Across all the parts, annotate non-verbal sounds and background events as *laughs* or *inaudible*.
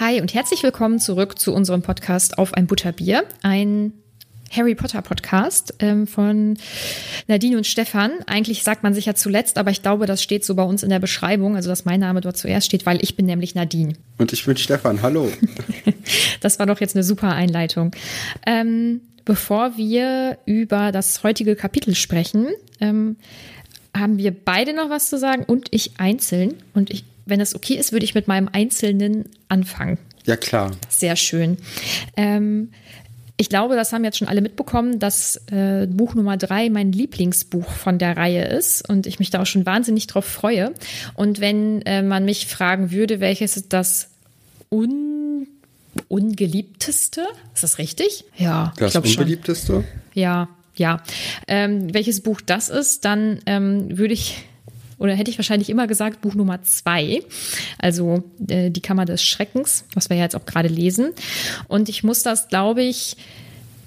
Hi und herzlich willkommen zurück zu unserem Podcast Auf ein Butterbier, ein Harry Potter Podcast ähm, von Nadine und Stefan. Eigentlich sagt man sich ja zuletzt, aber ich glaube, das steht so bei uns in der Beschreibung, also dass mein Name dort zuerst steht, weil ich bin nämlich Nadine. Und ich bin Stefan, hallo. *laughs* das war doch jetzt eine super Einleitung. Ähm, bevor wir über das heutige Kapitel sprechen, ähm, haben wir beide noch was zu sagen und ich einzeln. Und ich, wenn es okay ist, würde ich mit meinem Einzelnen anfangen. Ja, klar. Sehr schön. Ähm, ich glaube, das haben jetzt schon alle mitbekommen, dass äh, Buch Nummer drei mein Lieblingsbuch von der Reihe ist und ich mich da auch schon wahnsinnig drauf freue. Und wenn äh, man mich fragen würde, welches das un ungeliebteste, ist das richtig? Ja, das unbeliebteste? Schon. Ja, ja. Ähm, welches Buch das ist, dann ähm, würde ich oder hätte ich wahrscheinlich immer gesagt, Buch Nummer zwei, also äh, die Kammer des Schreckens, was wir ja jetzt auch gerade lesen. Und ich muss das, glaube ich,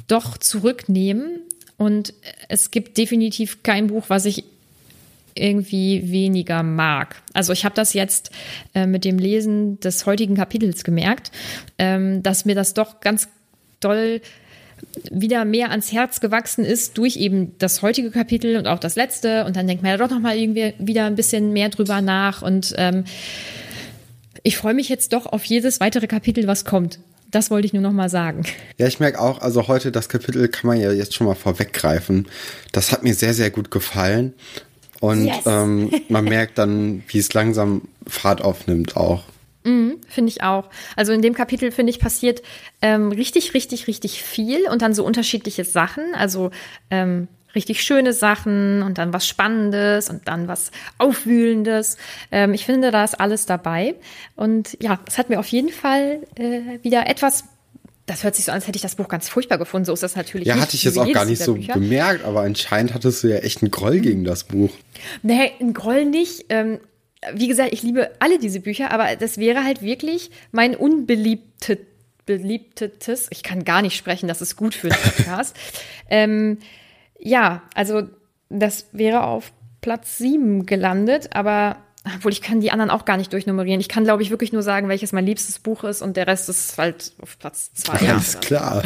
doch zurücknehmen. Und es gibt definitiv kein Buch, was ich irgendwie weniger mag. Also ich habe das jetzt äh, mit dem Lesen des heutigen Kapitels gemerkt, ähm, dass mir das doch ganz doll wieder mehr ans Herz gewachsen ist durch eben das heutige Kapitel und auch das letzte. Und dann denkt man ja doch noch mal irgendwie wieder ein bisschen mehr drüber nach. Und ähm, ich freue mich jetzt doch auf jedes weitere Kapitel, was kommt. Das wollte ich nur noch mal sagen. Ja, ich merke auch, also heute das Kapitel kann man ja jetzt schon mal vorweggreifen. Das hat mir sehr, sehr gut gefallen. Und yes. ähm, man merkt dann, wie es langsam Fahrt aufnimmt auch. Mhm, finde ich auch. Also in dem Kapitel, finde ich, passiert ähm, richtig, richtig, richtig viel und dann so unterschiedliche Sachen. Also ähm, richtig schöne Sachen und dann was Spannendes und dann was Aufwühlendes. Ähm, ich finde, da ist alles dabei. Und ja, es hat mir auf jeden Fall äh, wieder etwas. Das hört sich so an, als hätte ich das Buch ganz furchtbar gefunden. So ist das natürlich. Ja, nicht, hatte ich jetzt auch gar nicht so Bücher. bemerkt, aber anscheinend hattest du ja echt einen Groll gegen das Buch. Nee, einen Groll nicht. Ähm, wie gesagt, ich liebe alle diese Bücher, aber das wäre halt wirklich mein unbeliebtes, beliebtetes, ich kann gar nicht sprechen, das ist gut für den Podcast. *laughs* ähm, ja, also das wäre auf Platz sieben gelandet, aber obwohl ich kann die anderen auch gar nicht durchnummerieren. Ich kann, glaube ich, wirklich nur sagen, welches mein liebstes Buch ist und der Rest ist halt auf Platz zwei. Alles klar.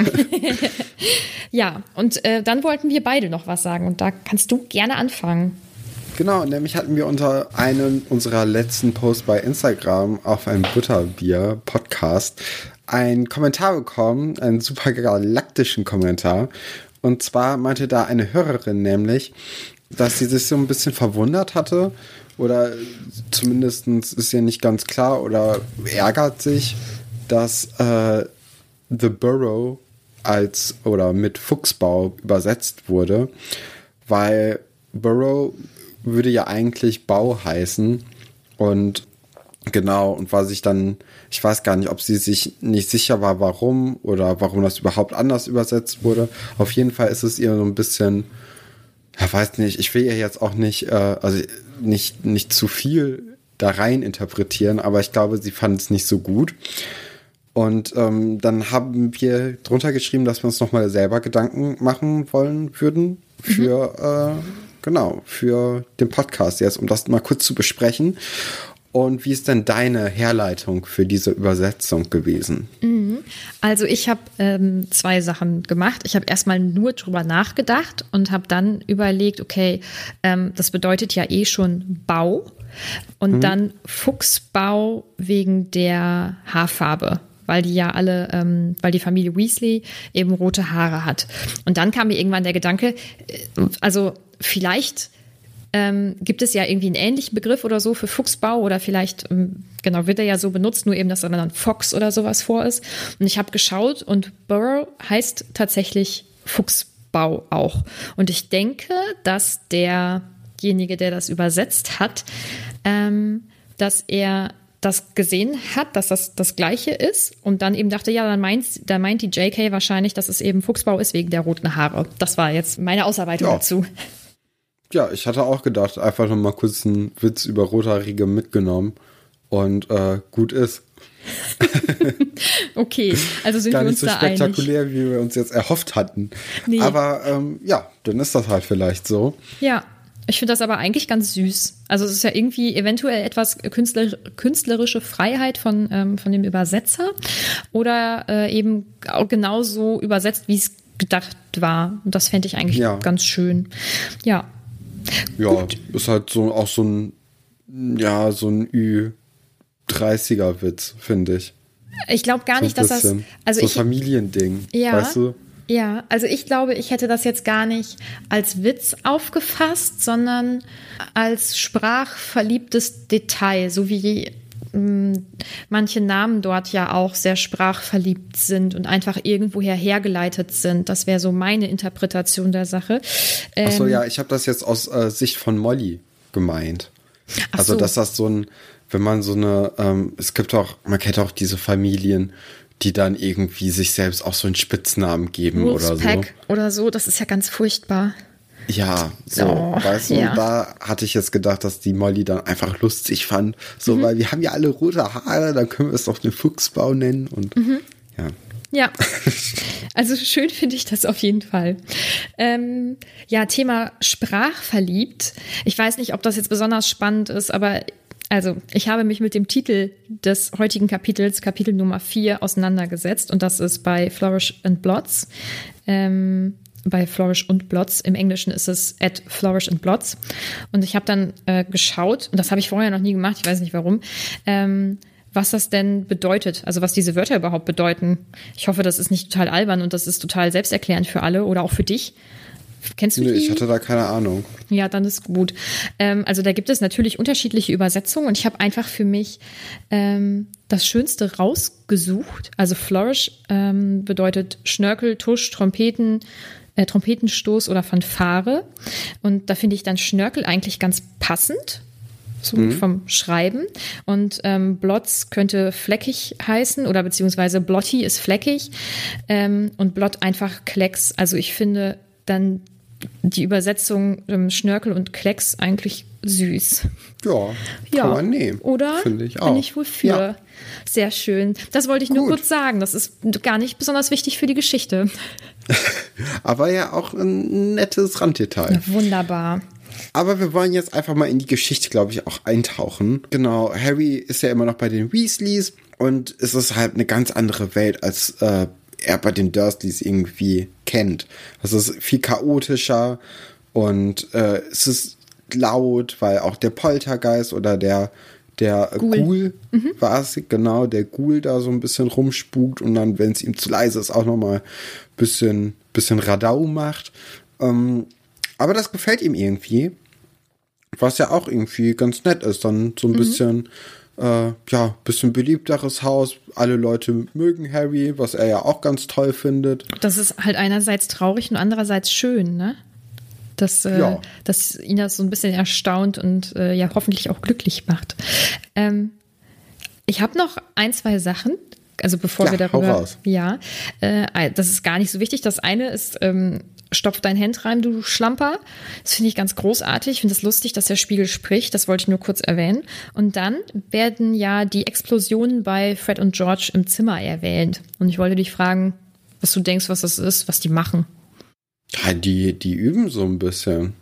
*laughs* ja, und äh, dann wollten wir beide noch was sagen und da kannst du gerne anfangen. Genau, nämlich hatten wir unter einem unserer letzten Posts bei Instagram auf einem Butterbier-Podcast einen Kommentar bekommen, einen super galaktischen Kommentar. Und zwar meinte da eine Hörerin nämlich, dass sie sich so ein bisschen verwundert hatte oder zumindest ist ja nicht ganz klar oder ärgert sich, dass äh, The Burrow als oder mit Fuchsbau übersetzt wurde, weil Burrow würde ja eigentlich Bau heißen. Und Genau, und war sich dann, ich weiß gar nicht, ob sie sich nicht sicher war, warum oder warum das überhaupt anders übersetzt wurde. Auf jeden Fall ist es ihr so ein bisschen, ja, weiß nicht, ich will ihr jetzt auch nicht, äh, also nicht, nicht zu viel da rein interpretieren, aber ich glaube, sie fand es nicht so gut. Und ähm, dann haben wir drunter geschrieben, dass wir uns nochmal selber Gedanken machen wollen würden für, äh, genau, für den Podcast jetzt, um das mal kurz zu besprechen. Und wie ist denn deine Herleitung für diese Übersetzung gewesen? Also ich habe ähm, zwei Sachen gemacht. Ich habe erstmal nur drüber nachgedacht und habe dann überlegt, okay, ähm, das bedeutet ja eh schon Bau und dann Fuchsbau wegen der Haarfarbe. Weil die ja alle, ähm, weil die Familie Weasley eben rote Haare hat. Und dann kam mir irgendwann der Gedanke, äh, also vielleicht ähm, gibt es ja irgendwie einen ähnlichen Begriff oder so für Fuchsbau oder vielleicht, ähm, genau, wird er ja so benutzt, nur eben, dass da dann Fox oder sowas vor ist. Und ich habe geschaut und Burrow heißt tatsächlich Fuchsbau auch. Und ich denke, dass derjenige, der das übersetzt hat, ähm, dass er das gesehen hat, dass das das Gleiche ist und dann eben dachte, ja, dann meint, dann meint die JK wahrscheinlich, dass es eben Fuchsbau ist wegen der roten Haare. Das war jetzt meine Ausarbeitung Ja. dazu. Ja, ich hatte auch gedacht, einfach noch mal kurz einen Witz über Rothaarige mitgenommen und äh, gut ist. *laughs* Okay, also sind Gar wir nicht uns so da einig. spektakulär, wie wir uns jetzt erhofft hatten. Nee. Aber ähm, ja, dann ist das halt vielleicht so. Ja, ich finde das aber eigentlich ganz süß. Also es ist ja irgendwie eventuell etwas künstler, künstlerische Freiheit von, ähm, von dem Übersetzer oder äh, eben auch genauso übersetzt, wie es gedacht war. Und das fände ich eigentlich Ja. ganz schön. Ja, Ja, ist halt so auch so ein, ja, so ein Ü30er-Witz, finde ich. ich glaube gar So nicht, dass das. bisschen. Also so ich, Familiending, Ja. weißt du? Ja, also ich glaube, ich hätte das jetzt gar nicht als Witz aufgefasst, sondern als sprachverliebtes Detail, so wie mh, manche Namen dort ja auch sehr sprachverliebt sind und einfach irgendwoher hergeleitet sind. Das wäre so meine Interpretation der Sache. Ähm, Achso, ja, ich habe das jetzt aus äh, Sicht von Molly gemeint. Ach also, so. dass das so ein, wenn man so eine, ähm, es gibt auch, man kennt auch diese Familien, die dann irgendwie sich selbst auch so einen Spitznamen geben oder so. Oder so, das ist ja ganz furchtbar. Ja, so, Oh, weißt du, ja. da hatte ich jetzt gedacht, dass die Molly dann einfach lustig fand. So, Mhm. weil wir haben ja alle rote Haare, dann können wir es doch den Fuchsbau nennen und Mhm. ja. Ja, *laughs* also schön finde ich das auf jeden Fall. Ähm, ja, Thema sprachverliebt. Ich weiß nicht, ob das jetzt besonders spannend ist, aber also ich habe mich mit dem Titel des heutigen Kapitels, Kapitel Nummer 4, auseinandergesetzt und das ist bei Flourish and Blots. Ähm, bei Flourish und Blots. Im Englischen ist es at Flourish and Blots. Und ich habe dann äh, geschaut, und das habe ich vorher noch nie gemacht, ich weiß nicht warum, ähm, was das denn bedeutet, also was diese Wörter überhaupt bedeuten. Ich hoffe, das ist nicht total albern und das ist total selbsterklärend für alle oder auch für dich. Kennst du Nee, die? ich hatte da keine Ahnung. Ja, dann ist gut. Ähm, also da gibt es natürlich unterschiedliche Übersetzungen und ich habe einfach für mich ähm, das Schönste rausgesucht. Also Flourish ähm, bedeutet Schnörkel, Tusch, Trompeten, äh, Trompetenstoß oder Fanfare. Und da finde ich dann Schnörkel eigentlich ganz passend. So vom Schreiben. Und ähm, Blotz könnte fleckig heißen oder beziehungsweise Blotti ist fleckig ähm, und Blott einfach Klecks. Also ich finde dann die Übersetzung ähm, Schnörkel und Klecks eigentlich süß. Ja, Ja, kann man nehmen. oder? Finde ich auch. Bin ich wohl für. Ja. Sehr schön. Das wollte ich nur Gut. kurz sagen. Das ist gar nicht besonders wichtig für die Geschichte. *laughs* Aber ja auch ein nettes Randdetail. Wunderbar. Aber wir wollen jetzt einfach mal in die Geschichte, glaube ich, auch eintauchen. Genau, Harry ist ja immer noch bei den Weasleys und es ist halt eine ganz andere Welt, als äh, er bei den Dursleys irgendwie kennt. Es ist viel chaotischer und äh, es ist laut, weil auch der Poltergeist oder der der äh, Ghoul. Ghoul war es, genau, der Ghoul da so ein bisschen rumspukt und dann, wenn es ihm zu leise ist, auch nochmal bisschen, bisschen Radau macht. Ähm, aber das gefällt ihm irgendwie. Was ja auch irgendwie ganz nett ist. Dann so ein bisschen, äh, ja, bisschen beliebteres Haus. Alle Leute mögen Harry, was er ja auch ganz toll findet. Das ist halt einerseits traurig und andererseits schön, ne? Dass, äh, Ja. dass ihn das so ein bisschen erstaunt und äh, ja hoffentlich auch glücklich macht. Ähm, Ich habe noch ein, zwei Sachen. Also bevor Ja, wir darüber. raus. Ja, äh, das ist gar nicht so wichtig. Das eine ist, ähm, stopf dein Hand rein, du Schlamper. Das finde ich ganz großartig. Ich finde es das lustig, dass der Spiegel spricht. Das wollte ich nur kurz erwähnen. Und dann werden ja die Explosionen bei Fred und George im Zimmer erwähnt. Und ich wollte dich fragen, was du denkst, was das ist, was die machen. Ja, die, die üben so ein bisschen.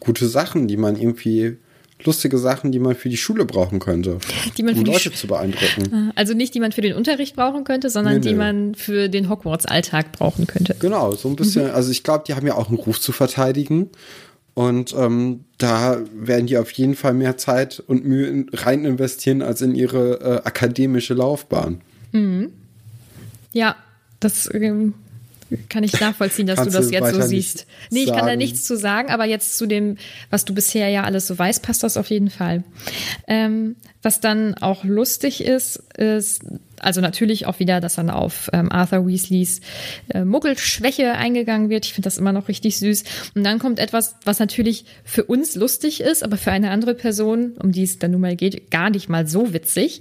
Gute Sachen, die man irgendwie, lustige Sachen, die man für die Schule brauchen könnte. *laughs* Die man für um die Leute Sch- zu beeindrucken. Also nicht, die man für den Unterricht brauchen könnte, sondern Nee, die nee. man für den Hogwarts-Alltag brauchen könnte. Genau, so ein bisschen. Also ich glaube, die haben ja auch einen Ruf zu verteidigen. Und ähm, da werden die auf jeden Fall mehr Zeit und Mühe in, rein investieren als in ihre äh, akademische Laufbahn. Ja, das ähm, kann ich nachvollziehen, dass du das jetzt so siehst. Nee, ich kann da nichts zu sagen, aber jetzt zu dem, was du bisher ja alles so weißt, passt das auf jeden Fall. Ähm, was dann auch lustig ist, ist, also natürlich auch wieder, dass dann auf ähm, Arthur Weasleys äh, Muggelschwäche eingegangen wird. Ich finde das immer noch richtig süß. Und dann kommt etwas, was natürlich für uns lustig ist, aber für eine andere Person, um die es dann nun mal geht, gar nicht mal so witzig.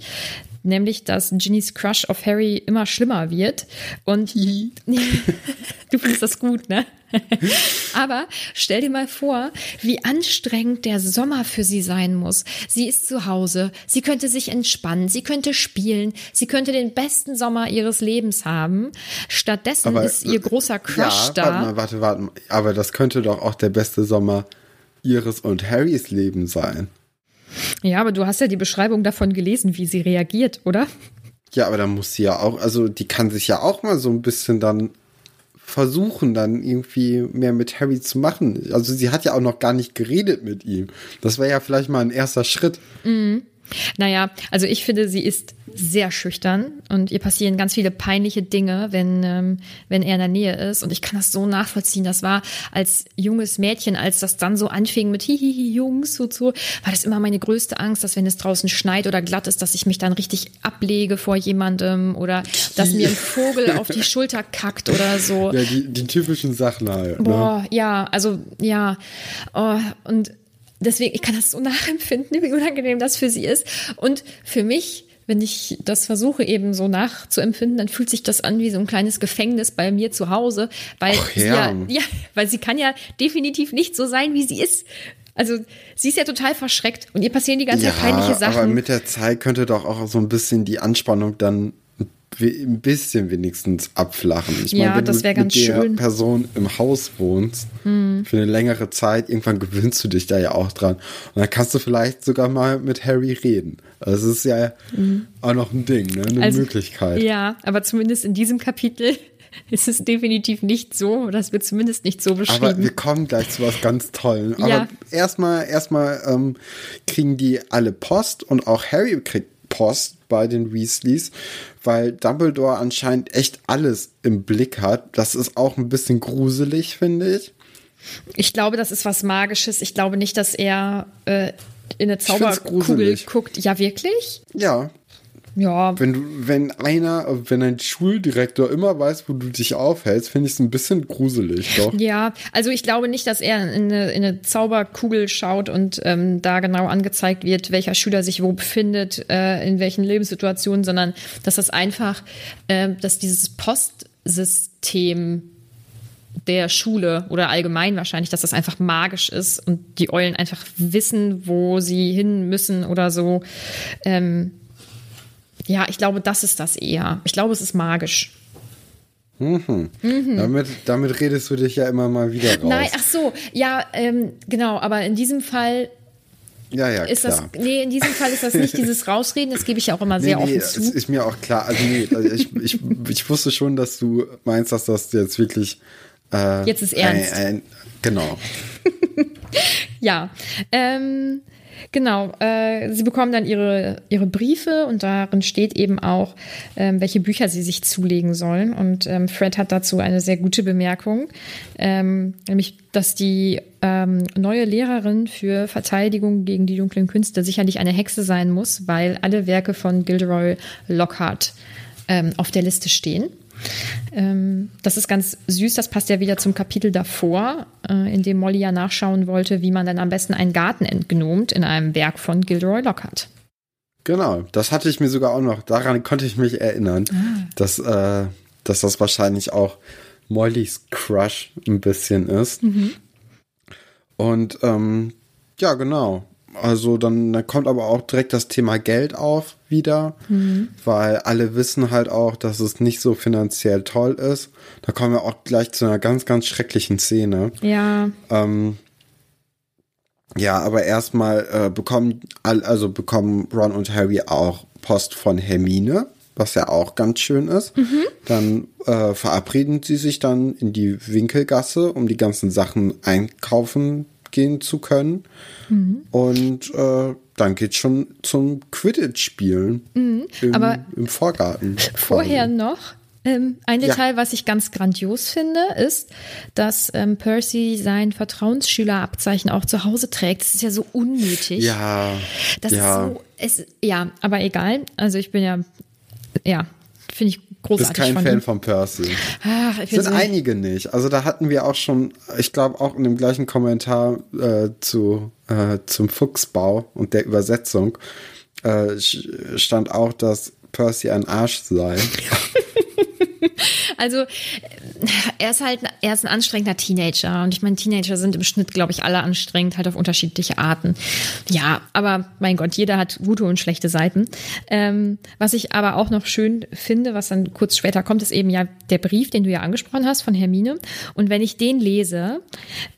Nämlich, dass Ginnys Crush auf Harry immer schlimmer wird. Und *laughs* du findest das gut, ne? *laughs* Aber stell dir mal vor, wie anstrengend der Sommer für sie sein muss. Sie ist zu Hause, sie könnte sich entspannen, sie könnte spielen, sie könnte den besten Sommer ihres Lebens haben. Stattdessen ist ihr großer Crush ja, da. Warte mal, warte, warte. mal. Aber das könnte doch auch der beste Sommer ihres und Harrys Leben sein. Ja, aber du hast ja die Beschreibung davon gelesen, wie sie reagiert, oder? Ja, aber dann muss sie ja auch, also die kann sich ja auch mal so ein bisschen dann versuchen, dann irgendwie mehr mit Harry zu machen. Also sie hat ja auch noch gar nicht geredet mit ihm. Das wäre ja vielleicht mal ein erster Schritt. Naja, also ich finde, sie ist sehr schüchtern und ihr passieren ganz viele peinliche Dinge, wenn, ähm, wenn er in der Nähe ist. Und ich kann das so nachvollziehen. Das war als junges Mädchen, als das dann so anfing mit Hihihi Jungs und so, war das immer meine größte Angst, dass wenn es draußen schneit oder glatt ist, dass ich mich dann richtig ablege vor jemandem oder dass mir ein Vogel auf die Schulter kackt oder so. Ja, die, die typischen Sachen halt. Ne? Boah, ja, also ja. Oh, und deswegen, ich kann das so nachempfinden, *laughs* wie unangenehm das für sie ist. Und für mich, wenn ich das versuche eben so nachzuempfinden, dann fühlt sich das an wie so ein kleines Gefängnis bei mir zu Hause, weil Ach, sie ja. ja, *laughs* ja, weil sie kann ja definitiv nicht so sein, wie sie ist. Also sie ist ja total verschreckt und ihr passieren die ganze Zeit peinliche Sachen. aber mit der Zeit könnte doch auch so ein bisschen die Anspannung dann ein bisschen wenigstens abflachen. Ich Ja, wenn das du ganz mit der schön. Hm. Person im Haus wohnst, für eine längere Zeit, irgendwann gewöhnst du dich da ja auch dran. Und dann kannst du vielleicht sogar mal mit Harry reden. Also es ist ja auch noch ein Ding, ne? eine Mhm. Also, Möglichkeit. Ja, aber zumindest in diesem Kapitel *laughs* ist es definitiv nicht so, es wird zumindest nicht so beschrieben. Aber wir kommen gleich zu was ganz Tollen. Ja. Aber erstmal, erstmal ähm, kriegen die alle Post und auch Harry kriegt Post bei den Weasleys, weil Dumbledore anscheinend echt alles im Blick hat. Das ist auch ein bisschen gruselig, finde ich. Ich glaube, das ist was Magisches. Ich glaube nicht, dass er äh, in eine Zauberkugel guckt. Ja, wirklich? Ja, Ja. wenn du, wenn einer, wenn ein Schuldirektor immer weiß, wo du dich aufhältst, finde ich es ein bisschen gruselig, doch. Ja, also ich glaube nicht, dass er in eine, in eine Zauberkugel schaut und ähm, da genau angezeigt wird, welcher Schüler sich wo befindet, äh, in welchen Lebenssituationen, sondern dass das einfach, äh, dass dieses Postsystem der Schule oder allgemein wahrscheinlich, dass das einfach magisch ist und die Eulen einfach wissen, wo sie hin müssen oder so. Ähm, ja, ich glaube, das ist das eher. Ich glaube, es ist magisch. Damit, damit redest du dich ja immer mal wieder raus. Nein, ach so, ja, ähm, genau, aber in diesem Fall ja, ja, ist klar. das, nee, in diesem Fall ist das nicht dieses *laughs* Rausreden, das gebe ich ja auch immer sehr nee, nee, offen zu. ist mir auch klar. Also nee, also ich, ich, ich wusste schon, dass du meinst, dass das jetzt wirklich äh, Jetzt ist ernst. Ein, ein, genau. *laughs* Ja, ähm, genau. Äh, sie bekommen dann ihre, ihre Briefe und darin steht eben auch, ähm, welche Bücher sie sich zulegen sollen. Und ähm, Fred hat dazu eine sehr gute Bemerkung, ähm, nämlich, dass die ähm, neue Lehrerin für Verteidigung gegen die dunklen Künste sicherlich eine Hexe sein muss, weil alle Werke von Gilderoy Lockhart ähm, auf der Liste stehen. Ähm, das ist ganz süß, das passt ja wieder zum Kapitel davor, äh, in dem Molly ja nachschauen wollte, wie man dann am besten einen Garten entgnomt in einem Werk von Gilderoy Lockhart. Genau, das hatte ich mir sogar auch noch, daran konnte ich mich erinnern, ah. dass, äh, dass das wahrscheinlich auch Mollys Crush ein bisschen ist. Mhm. Und ähm, ja, genau. Also dann, dann kommt aber auch direkt das Thema Geld auf wieder, mhm. weil alle wissen halt auch, dass es nicht so finanziell toll ist. Da kommen wir auch gleich zu einer ganz, ganz schrecklichen Szene. Ja. Ähm, ja, aber erstmal äh, bekommen also bekommen Ron und Harry auch Post von Hermine, was ja auch ganz schön ist. Mhm. Dann äh, verabreden sie sich dann in die Winkelgasse, um die ganzen Sachen einkaufen gehen zu können. Mhm. Und äh, dann geht's schon zum Quidditch-Spielen mhm. im, Aber im Vorgarten. Vorher quasi. noch ähm, ein Detail, ja. was ich ganz grandios finde, ist, dass ähm, Percy sein Vertrauensschülerabzeichen auch zu Hause trägt. Das ist ja so unnötig. Ja. Das ja. ist so, es, ja, aber egal. Also ich bin ja, ja, finde ich großartig. Bist kein von Fan ihm. von Percy. Ach, ich Sind so einige nicht. Also da hatten wir auch schon, ich glaube auch in dem gleichen Kommentar äh, zu äh, zum Fuchsbau und der Übersetzung äh, stand auch, dass Percy ein Arsch sei. *laughs* Also er ist halt, er ist ein anstrengender Teenager und ich meine, Teenager sind im Schnitt, glaube ich, alle anstrengend, halt auf unterschiedliche Arten. Ja, aber mein Gott, jeder hat gute und schlechte Seiten. Ähm, was ich aber auch noch schön finde, was dann kurz später kommt, ist eben ja der Brief, den du ja angesprochen hast von Hermine. Und wenn ich den lese,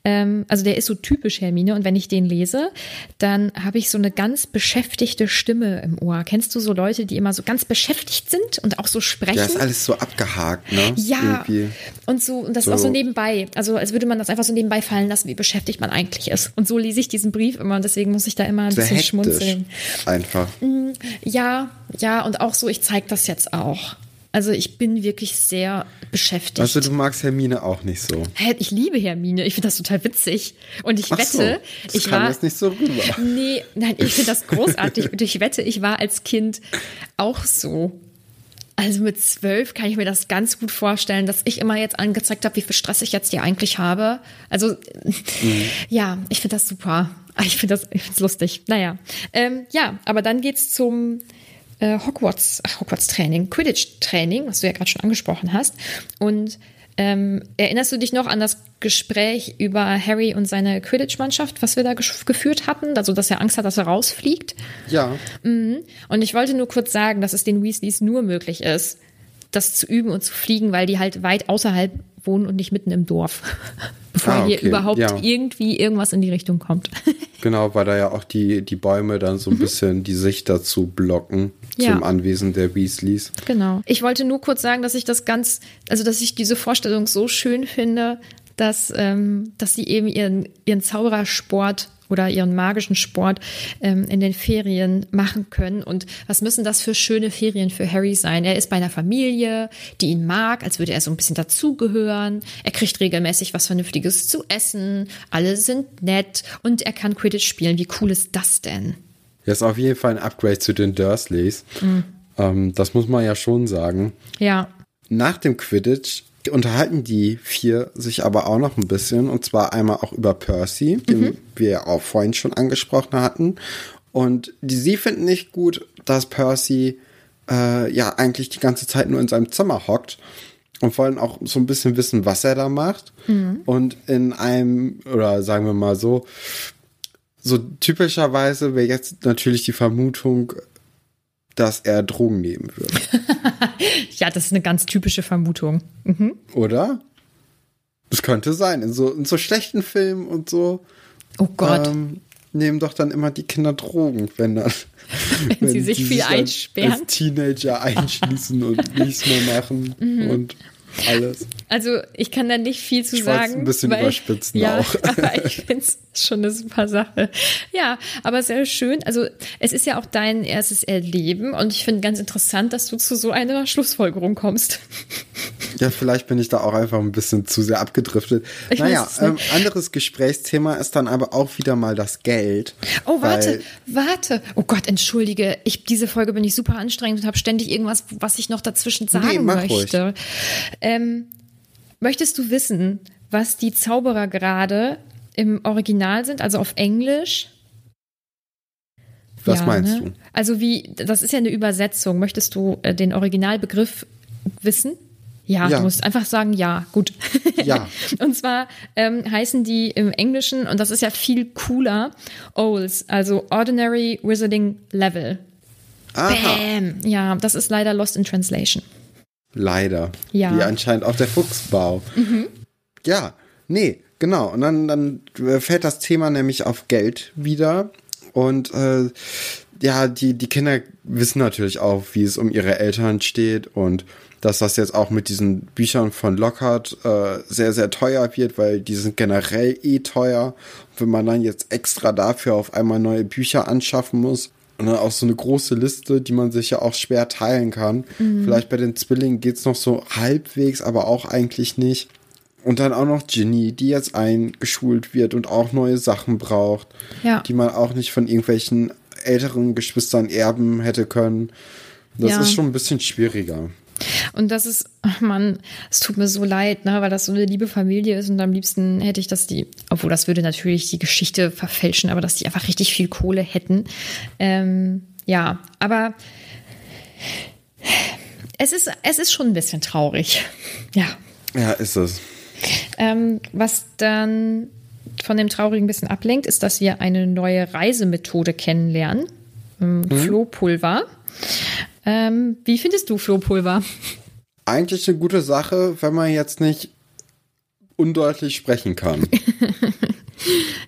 ähm, also der ist so typisch Hermine, und wenn ich den lese, dann habe ich so eine ganz beschäftigte Stimme im Ohr. Kennst du so Leute, die immer so ganz beschäftigt sind und auch so sprechen? Ja, ist alles so abgehakt, ne? Ja. Irgendwie. Und so, und das so. auch so nebenbei. Also als würde man das einfach so nebenbei fallen lassen, wie beschäftigt man eigentlich ist. Und so lese ich diesen Brief immer und deswegen muss ich da immer ein Sehr bisschen schmunzeln. Einfach. Mm, ja, ja, und auch so, ich zeige das jetzt auch. Also ich bin wirklich sehr beschäftigt. Also du magst Hermine auch nicht so. Ich liebe Hermine. Ich finde das total witzig. Und ich Ach wette, so, das ich kam war. jetzt nicht so rüber. Nee, nein, ich finde das großartig. *laughs* und ich wette, ich war als Kind auch so. Also mit zwölf kann ich mir das ganz gut vorstellen, dass ich immer jetzt angezeigt habe, wie viel Stress ich jetzt hier eigentlich habe. Also mhm. ja, ich finde das super. Ich finde das, ich finde es lustig. Naja, ähm, ja, aber dann geht's zum äh, Hogwarts, Hogwarts Training, Quidditch Training, was du ja gerade schon angesprochen hast. Und ähm, erinnerst du dich noch an das Gespräch über Harry und seine Quidditch-Mannschaft, was wir da geführt hatten? Also, dass er Angst hat, dass er rausfliegt? Ja. Mhm. Und ich wollte nur kurz sagen, dass es den Weasleys nur möglich ist, das zu üben und zu fliegen, weil die halt weit außerhalb wohnen und nicht mitten im Dorf. *laughs* Bevor ah, okay. hier überhaupt ja. irgendwie irgendwas in die Richtung kommt. *laughs* genau, weil da ja auch die, die Bäume dann so ein mhm. bisschen die Sicht dazu blocken ja. zum Anwesen der Weasleys. Genau. Ich wollte nur kurz sagen, dass ich das ganz, also dass ich diese Vorstellung so schön finde, dass, ähm, dass sie eben ihren, ihren Zauberersport oder ihren magischen Sport ähm, in den Ferien machen können. Und was müssen das für schöne Ferien für Harry sein? Er ist bei einer Familie, die ihn mag, als würde er so ein bisschen dazugehören. Er kriegt regelmäßig was Vernünftiges zu essen. Alle sind nett und er kann Quidditch spielen. Wie cool ist das denn? Das ist auf jeden Fall ein Upgrade zu den Dursleys. Mhm. Ähm, das muss man ja schon sagen. Ja. Nach dem Quidditch unterhalten die vier sich aber auch noch ein bisschen und zwar einmal auch über Percy, den mhm. wir auch vorhin schon angesprochen hatten. Und die, sie finden nicht gut, dass Percy äh, ja eigentlich die ganze Zeit nur in seinem Zimmer hockt und wollen auch so ein bisschen wissen, was er da macht. Mhm. Und in einem, oder sagen wir mal so, so typischerweise wäre jetzt natürlich die Vermutung, dass er Drogen nehmen würde. *laughs* ja, das ist eine ganz typische Vermutung. Mhm. Oder? Das könnte sein. In so, in so schlechten Filmen und so. Oh Gott. Ähm, nehmen doch dann immer die Kinder Drogen, wenn dann. *laughs* wenn, wenn sie sich viel einsperren. Als Teenager einschließen und nichts mehr machen. Mhm. Und alles. Also ich kann da nicht viel zu ich sagen. ein bisschen weil, überspitzen ja, auch. *laughs* aber ich finde es schon eine super Sache. Ja, aber sehr schön. Also es ist ja auch dein erstes Erleben und ich finde ganz interessant, dass du zu so einer Schlussfolgerung kommst. *laughs* Ja, vielleicht bin ich da auch einfach ein bisschen zu sehr abgedriftet. Ich naja, ähm, anderes Gesprächsthema ist dann aber auch wieder mal das Geld. Oh, warte, warte. Oh Gott, entschuldige. Ich, diese Folge bin ich super anstrengend und habe ständig irgendwas, was ich noch dazwischen sagen nee, möchte. Ruhig. Ähm, möchtest du wissen, was die Zauberer gerade im Original sind, also auf Englisch? Was Ja, meinst ne? du? Also wie, das ist ja eine Übersetzung. Möchtest du äh, den Originalbegriff wissen? Ja, Ja. du musst einfach sagen, ja, gut. *laughs* Ja. und zwar ähm, heißen die im Englischen, und das ist ja viel cooler, OWLs, also Ordinary Wizarding Level. Aha. Bam! Ja, das ist leider Lost in Translation. Leider. Ja. Mhm. Wie anscheinend auch der Fuchsbau. Ja, nee, genau. Und dann, dann fällt das Thema nämlich auf Geld wieder. Und äh, ja, die, die Kinder wissen natürlich auch, wie es um ihre Eltern steht und dass das jetzt auch mit diesen Büchern von Lockhart äh, sehr, sehr teuer wird, weil die sind generell eh teuer. Und wenn man dann jetzt extra dafür auf einmal neue Bücher anschaffen muss, und dann auch so eine große Liste, die man sich ja auch schwer teilen kann. Vielleicht bei den Zwillingen geht's noch so halbwegs, aber auch eigentlich nicht. Und dann auch noch Ginny, die jetzt eingeschult wird und auch neue Sachen braucht, Ja. die man auch nicht von irgendwelchen älteren Geschwistern erben hätte können. Das Ja. ist schon ein bisschen schwieriger. Und das ist, ach Mann, es tut mir so leid, ne, weil das so eine liebe Familie ist und am liebsten hätte ich, dass die, obwohl das würde natürlich die Geschichte verfälschen, aber dass die einfach richtig viel Kohle hätten. Ähm, ja, aber es ist, es ist schon ein bisschen traurig. Ja. Ja, ist es. Ähm, was dann von dem Traurigen ein bisschen ablenkt, ist, dass wir eine neue Reisemethode kennenlernen. Ähm, Flohpulver. Ähm, wie findest du Flohpulver? Eigentlich eine gute Sache, wenn man jetzt nicht undeutlich sprechen kann. *laughs*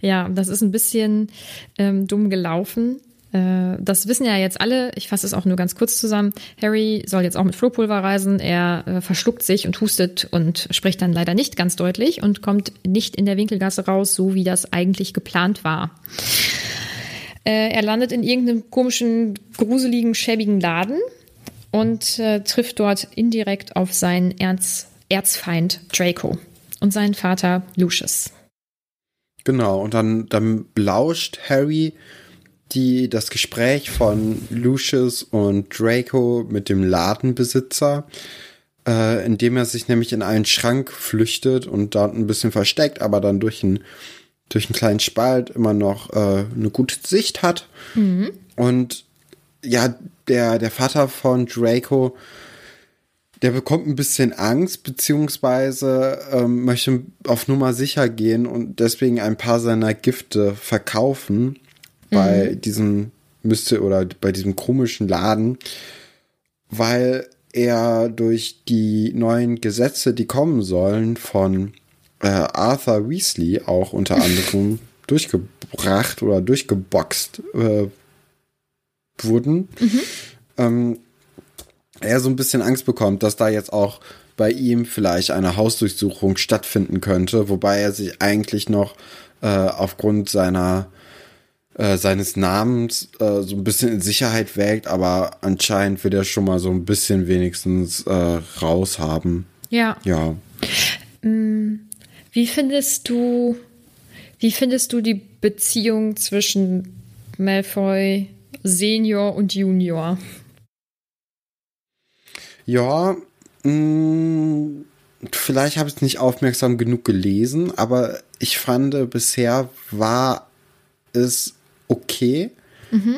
Ja, das ist ein bisschen ähm, dumm gelaufen. Äh, das wissen ja jetzt alle. Ich fasse es auch nur ganz kurz zusammen. Harry soll jetzt auch mit Flohpulver reisen. Er äh, verschluckt sich und hustet und spricht dann leider nicht ganz deutlich und kommt nicht in der Winkelgasse raus, so wie das eigentlich geplant war. Äh, er landet in irgendeinem komischen, gruseligen, schäbigen Laden und äh, trifft dort indirekt auf seinen Erz Erzfeind Draco und seinen Vater Lucius. Genau, und dann, dann lauscht Harry die, das Gespräch von Lucius und Draco mit dem Ladenbesitzer, äh, indem er sich nämlich in einen Schrank flüchtet und dort ein bisschen versteckt, aber dann durch einen, durch einen kleinen Spalt immer noch äh, eine gute Sicht hat. Und ja, der, der Vater von Draco, der bekommt ein bisschen Angst, beziehungsweise ähm, möchte auf Nummer sicher gehen und deswegen ein paar seiner Gifte verkaufen bei diesem müsste oder bei diesem komischen Laden, weil er durch die neuen Gesetze, die kommen sollen, von äh, Arthur Weasley auch unter anderem *laughs* durchgebracht oder durchgeboxt äh, wurden, ähm, er so ein bisschen Angst bekommt, dass da jetzt auch bei ihm vielleicht eine Hausdurchsuchung stattfinden könnte, wobei er sich eigentlich noch äh, aufgrund seiner äh, seines Namens äh, so ein bisschen in Sicherheit wägt, aber anscheinend wird er schon mal so ein bisschen wenigstens äh, raus haben. Ja. Ja. Wie findest du, wie findest du die Beziehung zwischen Malfoy Senior und Junior? Ja, mh, vielleicht habe ich es nicht aufmerksam genug gelesen, aber ich fand, bisher war es okay.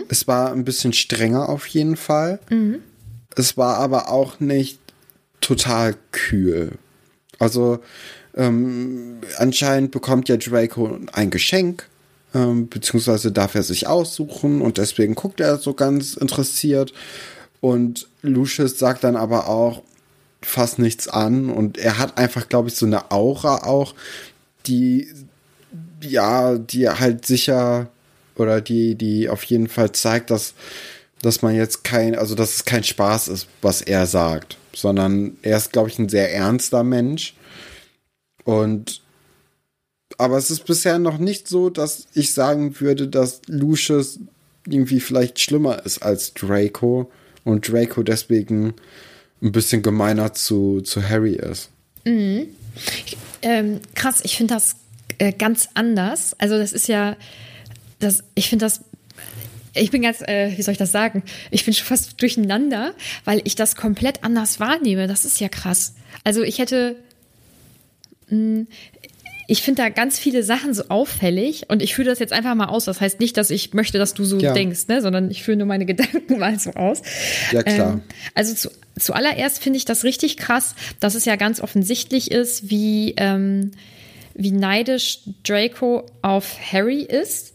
Es war ein bisschen strenger auf jeden Fall. Es war aber auch nicht total kühl. Also ähm, anscheinend bekommt ja Draco ein Geschenk, ähm, beziehungsweise darf er sich aussuchen und deswegen guckt er so ganz interessiert. Und Lucius sagt dann aber auch fast nichts an und er hat einfach, glaube ich, so eine Aura auch, die ja, die halt sicher oder die, die auf jeden Fall zeigt, dass, dass man jetzt kein, also dass es kein Spaß ist, was er sagt, sondern er ist, glaube ich, ein sehr ernster Mensch. Und aber es ist bisher noch nicht so, dass ich sagen würde, dass Lucius irgendwie vielleicht schlimmer ist als Draco und Draco deswegen ein bisschen gemeiner zu, zu Harry ist. Ähm, krass, ich finde das äh, ganz anders. Also das ist ja, das, ich finde das, ich bin ganz, äh, wie soll ich das sagen? Ich bin schon fast durcheinander, weil ich das komplett anders wahrnehme. Das ist ja krass. Also ich hätte, ich finde da ganz viele Sachen so auffällig und ich führe das jetzt einfach mal aus. Das heißt nicht, dass ich möchte, dass du so Ja. denkst, ne? sondern ich führe nur meine *laughs* Gedanken mal so aus. Ja, klar. Ähm, also zu, zuallererst finde ich das richtig krass, dass es ja ganz offensichtlich ist, wie, ähm, wie neidisch Draco auf Harry ist.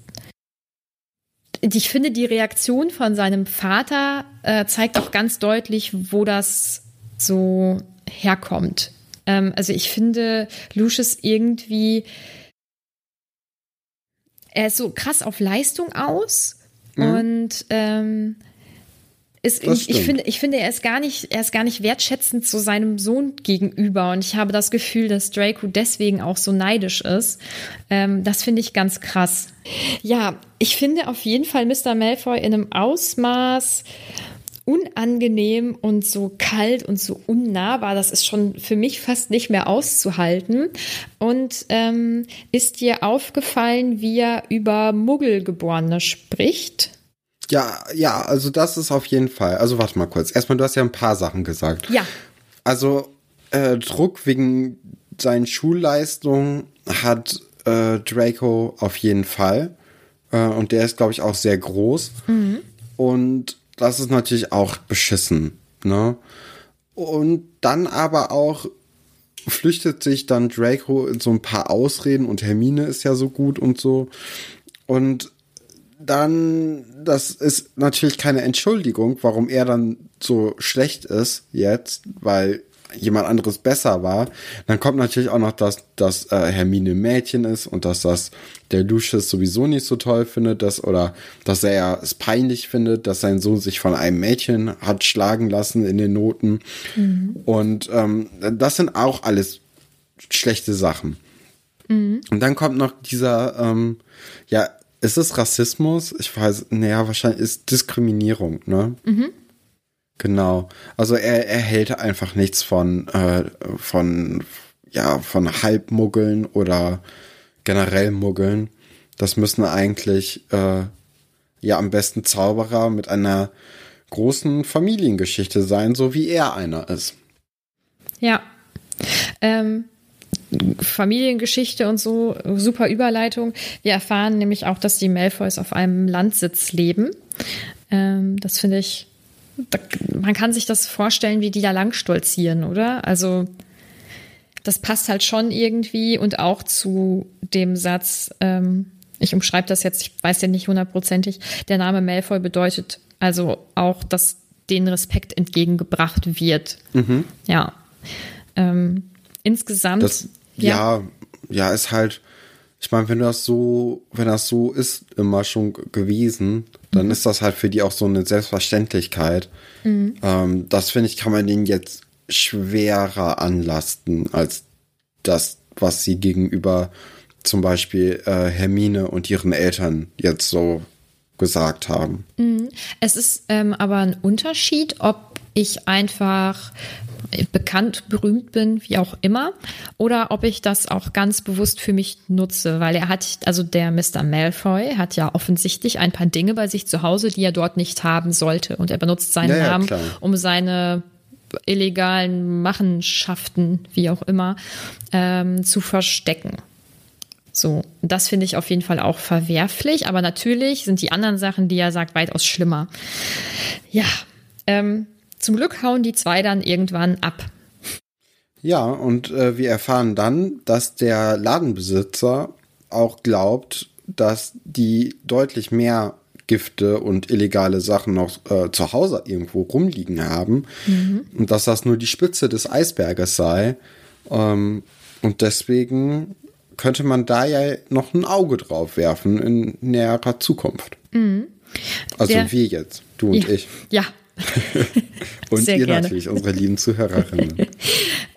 Ich finde, die Reaktion von seinem Vater äh, zeigt auch ganz deutlich, wo das so herkommt. Ähm, also ich finde Lucius irgendwie, er ist so krass auf Leistung aus und ähm, ist, ich, ich, finde, ich finde, er ist gar nicht, er ist gar nicht wertschätzend zu seinem Sohn gegenüber. Und ich habe das Gefühl, dass Draco deswegen auch so neidisch ist. Ähm, das finde ich ganz krass. Ja, ich finde auf jeden Fall Mr. Malfoy in einem Ausmaß unangenehm und so kalt und so unnahbar. Das ist schon für mich fast nicht mehr auszuhalten. Und ähm, ist dir aufgefallen, wie er über Muggelgeborene spricht? Ja, ja, also das ist auf jeden Fall. Also warte mal kurz. Erstmal, du hast ja ein paar Sachen gesagt. Ja. Also äh, Druck wegen seinen Schulleistungen hat äh, Draco auf jeden Fall. Äh, und der ist, glaube ich, auch sehr groß. Und das ist natürlich auch beschissen. Ne? Und dann aber auch flüchtet sich dann Draco in so ein paar Ausreden und Hermine ist ja so gut und so. Und dann, das ist natürlich keine Entschuldigung, warum er dann so schlecht ist jetzt, weil jemand anderes besser war. Dann kommt natürlich auch noch, dass, dass äh, Hermine Mädchen ist und dass das der Lucius sowieso nicht so toll findet, dass, oder dass er es peinlich findet, dass sein Sohn sich von einem Mädchen hat schlagen lassen in den Noten. Und ähm, das sind auch alles schlechte Sachen. Und dann kommt noch dieser, ähm, ja, ist es Rassismus? Ich weiß, naja, wahrscheinlich ist Diskriminierung, ne? Genau. Also er, er hält einfach nichts von, äh, von, ja, von Halbmuggeln oder generell Muggeln. Das müssen eigentlich, äh, ja, am besten Zauberer mit einer großen Familiengeschichte sein, so wie er einer ist. Ja. Ähm, Familiengeschichte und so, super Überleitung. Wir erfahren nämlich auch, dass die Malfoys auf einem Landsitz leben. Ähm, das finde ich, da, man kann sich das vorstellen, wie die da lang stolzieren, oder? Also, das passt halt schon irgendwie und auch zu dem Satz, ähm, ich umschreibe das jetzt, ich weiß ja nicht hundertprozentig, der Name Malfoy bedeutet also auch, dass denen Respekt entgegengebracht wird. Ja. Ähm, insgesamt. Das, ja. ja, ist halt, ich meine, wenn das so, wenn das so ist, immer schon gewesen, dann ist das halt für die auch so eine Selbstverständlichkeit. Ähm, das finde ich, kann man denen jetzt schwerer anlasten als das, was sie gegenüber zum Beispiel äh, Hermine und ihren Eltern jetzt so gesagt haben. Es ist ähm, aber ein Unterschied, ob ich einfach bekannt, berühmt bin, wie auch immer, oder ob ich das auch ganz bewusst für mich nutze, weil er hat, also der Mr. Malfoy hat ja offensichtlich ein paar Dinge bei sich zu Hause, die er dort nicht haben sollte. Und er benutzt seinen Ja, ja, Namen, klar. um seine illegalen Machenschaften, wie auch immer, ähm, zu verstecken. So, das finde ich auf jeden Fall auch verwerflich, aber natürlich sind die anderen Sachen, die er sagt, weitaus schlimmer. Ja, ähm, zum Glück hauen die zwei dann irgendwann ab. Ja, und äh, wir erfahren dann, dass der Ladenbesitzer auch glaubt, dass die deutlich mehr Gifte und illegale Sachen noch äh, zu Hause irgendwo rumliegen haben und dass das nur die Spitze des Eisberges sei. Ähm, und deswegen könnte man da ja noch ein Auge drauf werfen in näherer Zukunft. Also Der- wir jetzt, du und ja, ich. Ja. *laughs* Und Sehr ihr gerne. natürlich, unsere lieben Zuhörerinnen. *laughs*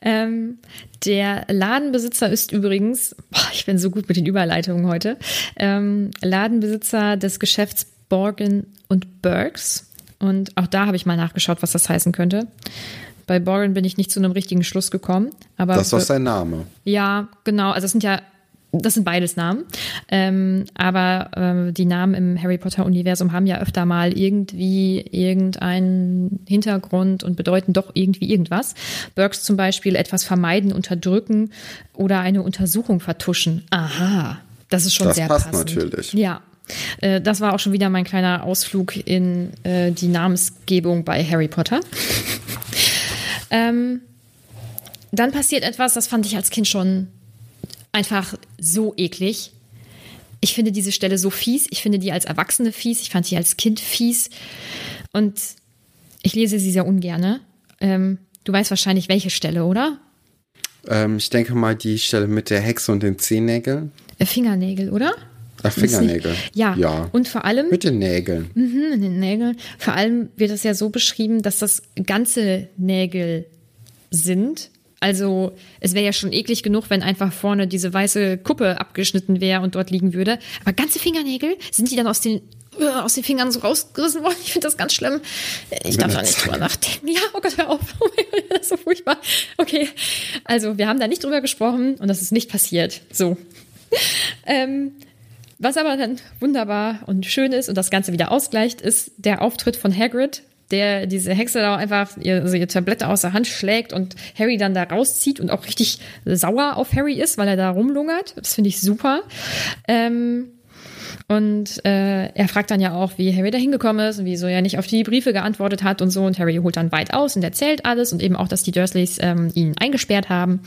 Ähm, der Ladenbesitzer ist übrigens, boah, ich bin so gut mit den Überleitungen heute, ähm, Ladenbesitzer des Geschäfts Borgen und Burks. Und auch da habe ich mal nachgeschaut, was das heißen könnte. Bei Borgen bin ich nicht zu einem richtigen Schluss gekommen. Aber Das ist doch sein Name. Ja, genau. Also es sind ja das sind beides Namen. Ähm, aber äh, die Namen im Harry Potter-Universum haben ja öfter mal irgendwie irgendeinen Hintergrund und bedeuten doch irgendwie irgendwas. Burks zum Beispiel etwas vermeiden, unterdrücken oder eine Untersuchung vertuschen. Aha, das ist schon das sehr passt passend. natürlich. Ja. Äh, Das war auch schon wieder mein kleiner Ausflug in äh, die Namensgebung bei Harry Potter. ähm, dann passiert etwas, das fand ich als Kind schon einfach so eklig. Ich finde diese Stelle so fies. Ich finde die als Erwachsene fies. Ich fand die als Kind fies. Und ich lese sie sehr ungerne. Ähm, du weißt wahrscheinlich, welche Stelle, oder? Ähm, ich denke mal die Stelle mit der Hexe und den Zehennägeln. Äh, Fingernägel, oder? Ach, Fingernägel. Ja. Ja. Und vor allem. Mit den Nägeln. Mhm, in den Nägeln. Vor allem wird das ja so beschrieben, dass das ganze Nägel sind. Also es wäre ja schon eklig genug, wenn einfach vorne diese weiße Kuppe abgeschnitten wäre und dort liegen würde. Aber ganze Fingernägel, sind die dann aus den äh, aus den Fingern so rausgerissen worden? Ich finde das ganz schlimm. Ich darf da nicht drüber nachdenken. Ja, oh Gott, hör auf. *laughs* Oh mein Gott, das ist so furchtbar. Okay, also wir haben da nicht drüber gesprochen und das ist nicht passiert. So. *laughs* ähm, was aber dann wunderbar und schön ist und das Ganze wieder ausgleicht, ist der Auftritt von Hagrid, der diese Hexe da einfach ihr, also ihr Tablette aus der Hand schlägt und Harry dann da rauszieht und auch richtig sauer auf Harry ist, weil er da rumlungert. Das finde ich super. Ähm, und äh, er fragt dann ja auch, wie Harry da hingekommen ist und wieso er nicht auf die Briefe geantwortet hat und so. Und Harry holt dann weit aus und erzählt alles und eben auch, dass die Dursleys ähm, ihn eingesperrt haben.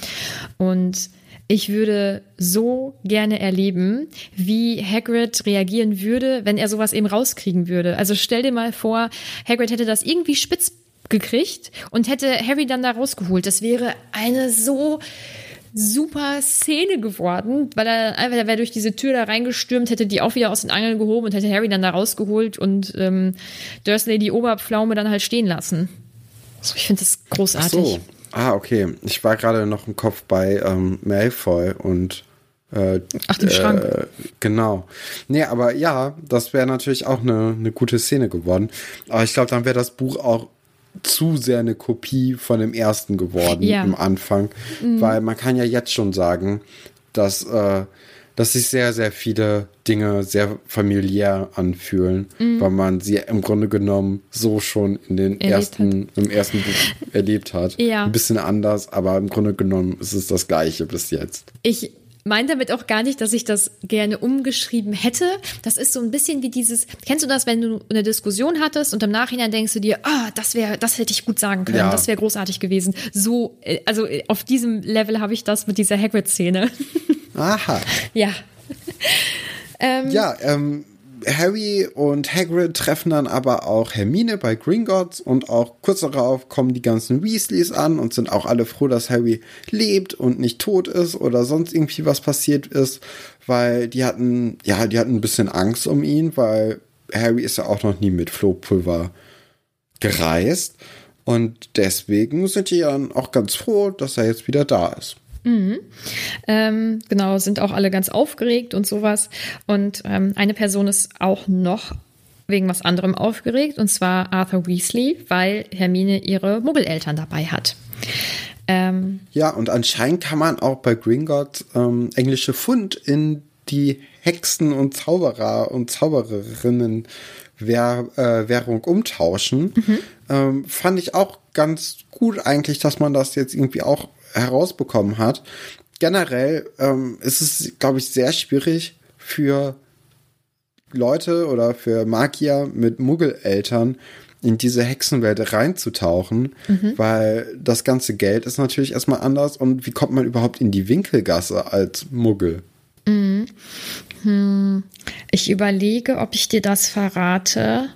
Und ich würde so gerne erleben, wie Hagrid reagieren würde, wenn er sowas eben rauskriegen würde. Also stell dir mal vor, Hagrid hätte das irgendwie spitz gekriegt und hätte Harry dann da rausgeholt. Das wäre eine so super Szene geworden, weil er einfach, er wäre durch diese Tür da reingestürmt, hätte die auch wieder aus den Angeln gehoben und hätte Harry dann da rausgeholt und ähm, Dursley die Oberpflaume dann halt stehen lassen. Also ich finde das großartig. So. Ah, okay. Ich war gerade noch im Kopf bei ähm, Malfoy und äh, Ach, Schrank. Äh, genau. Nee, aber ja, das wäre natürlich auch eine, eine gute Szene geworden. Aber ich glaube, dann wäre das Buch auch zu sehr eine Kopie von dem ersten geworden Ja. im Anfang. Weil man kann ja jetzt schon sagen, dass, äh, dass sich sehr, sehr viele Dinge sehr familiär anfühlen, weil man sie im Grunde genommen so schon in den Erlebt ersten, im ersten Buch *laughs* erlebt hat. Ja. Ein bisschen anders, aber im Grunde genommen ist es das gleiche bis jetzt. Ich meine damit auch gar nicht, dass ich das gerne umgeschrieben hätte. Das ist so ein bisschen wie dieses, kennst du das, wenn du eine Diskussion hattest und im Nachhinein denkst du dir, ah, das wäre, das hätte ich gut sagen können, Ja. das wäre großartig gewesen. So, äh, also äh, auf diesem Level habe ich das mit dieser Hagrid-Szene. Aha. *laughs* ja. Ja, ähm, Harry und Hagrid treffen dann aber auch Hermine bei Gringotts und auch kurz darauf kommen die ganzen Weasleys an und sind auch alle froh, dass Harry lebt und nicht tot ist oder sonst irgendwie was passiert ist, weil die hatten, ja, die hatten ein bisschen Angst um ihn, weil Harry ist ja auch noch nie mit Flohpulver gereist und deswegen sind die dann auch ganz froh, dass er jetzt wieder da ist. Ähm, genau, sind auch alle ganz aufgeregt und sowas. Und ähm, eine Person ist auch noch wegen was anderem aufgeregt, und zwar Arthur Weasley, weil Hermine ihre Muggeleltern dabei hat. Ähm, Ja, und anscheinend kann man auch bei Gringotts ähm, englische Fund in die Hexen und Zauberer und Zaubererinnen äh, Währung umtauschen. Ähm, fand ich auch ganz gut eigentlich, dass man das jetzt irgendwie auch herausbekommen hat. Generell ähm, ist es, glaube ich, sehr schwierig für Leute oder für Magier mit Muggeleltern in diese Hexenwelt reinzutauchen, weil das ganze Geld ist natürlich erstmal anders und wie kommt man überhaupt in die Winkelgasse als Muggel? ich überlege, ob ich dir das verrate.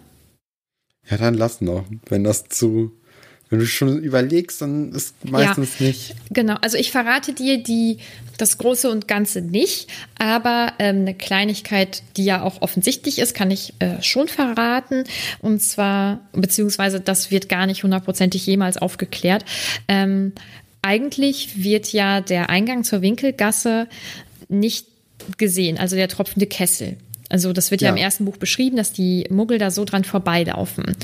Ja, dann lass noch. Wenn das zu, wenn du schon überlegst, dann ist meistens nicht. Genau, also ich verrate dir die, das Große und Ganze nicht, aber ähm, eine Kleinigkeit, die ja auch offensichtlich ist, kann ich äh, schon verraten. Und zwar, beziehungsweise das wird gar nicht hundertprozentig jemals aufgeklärt. Ähm, eigentlich wird ja der Eingang zur Winkelgasse nicht gesehen, also der tropfende Kessel. Also das wird ja. Ja. im ersten Buch beschrieben, dass die Muggel da so dran vorbeilaufen.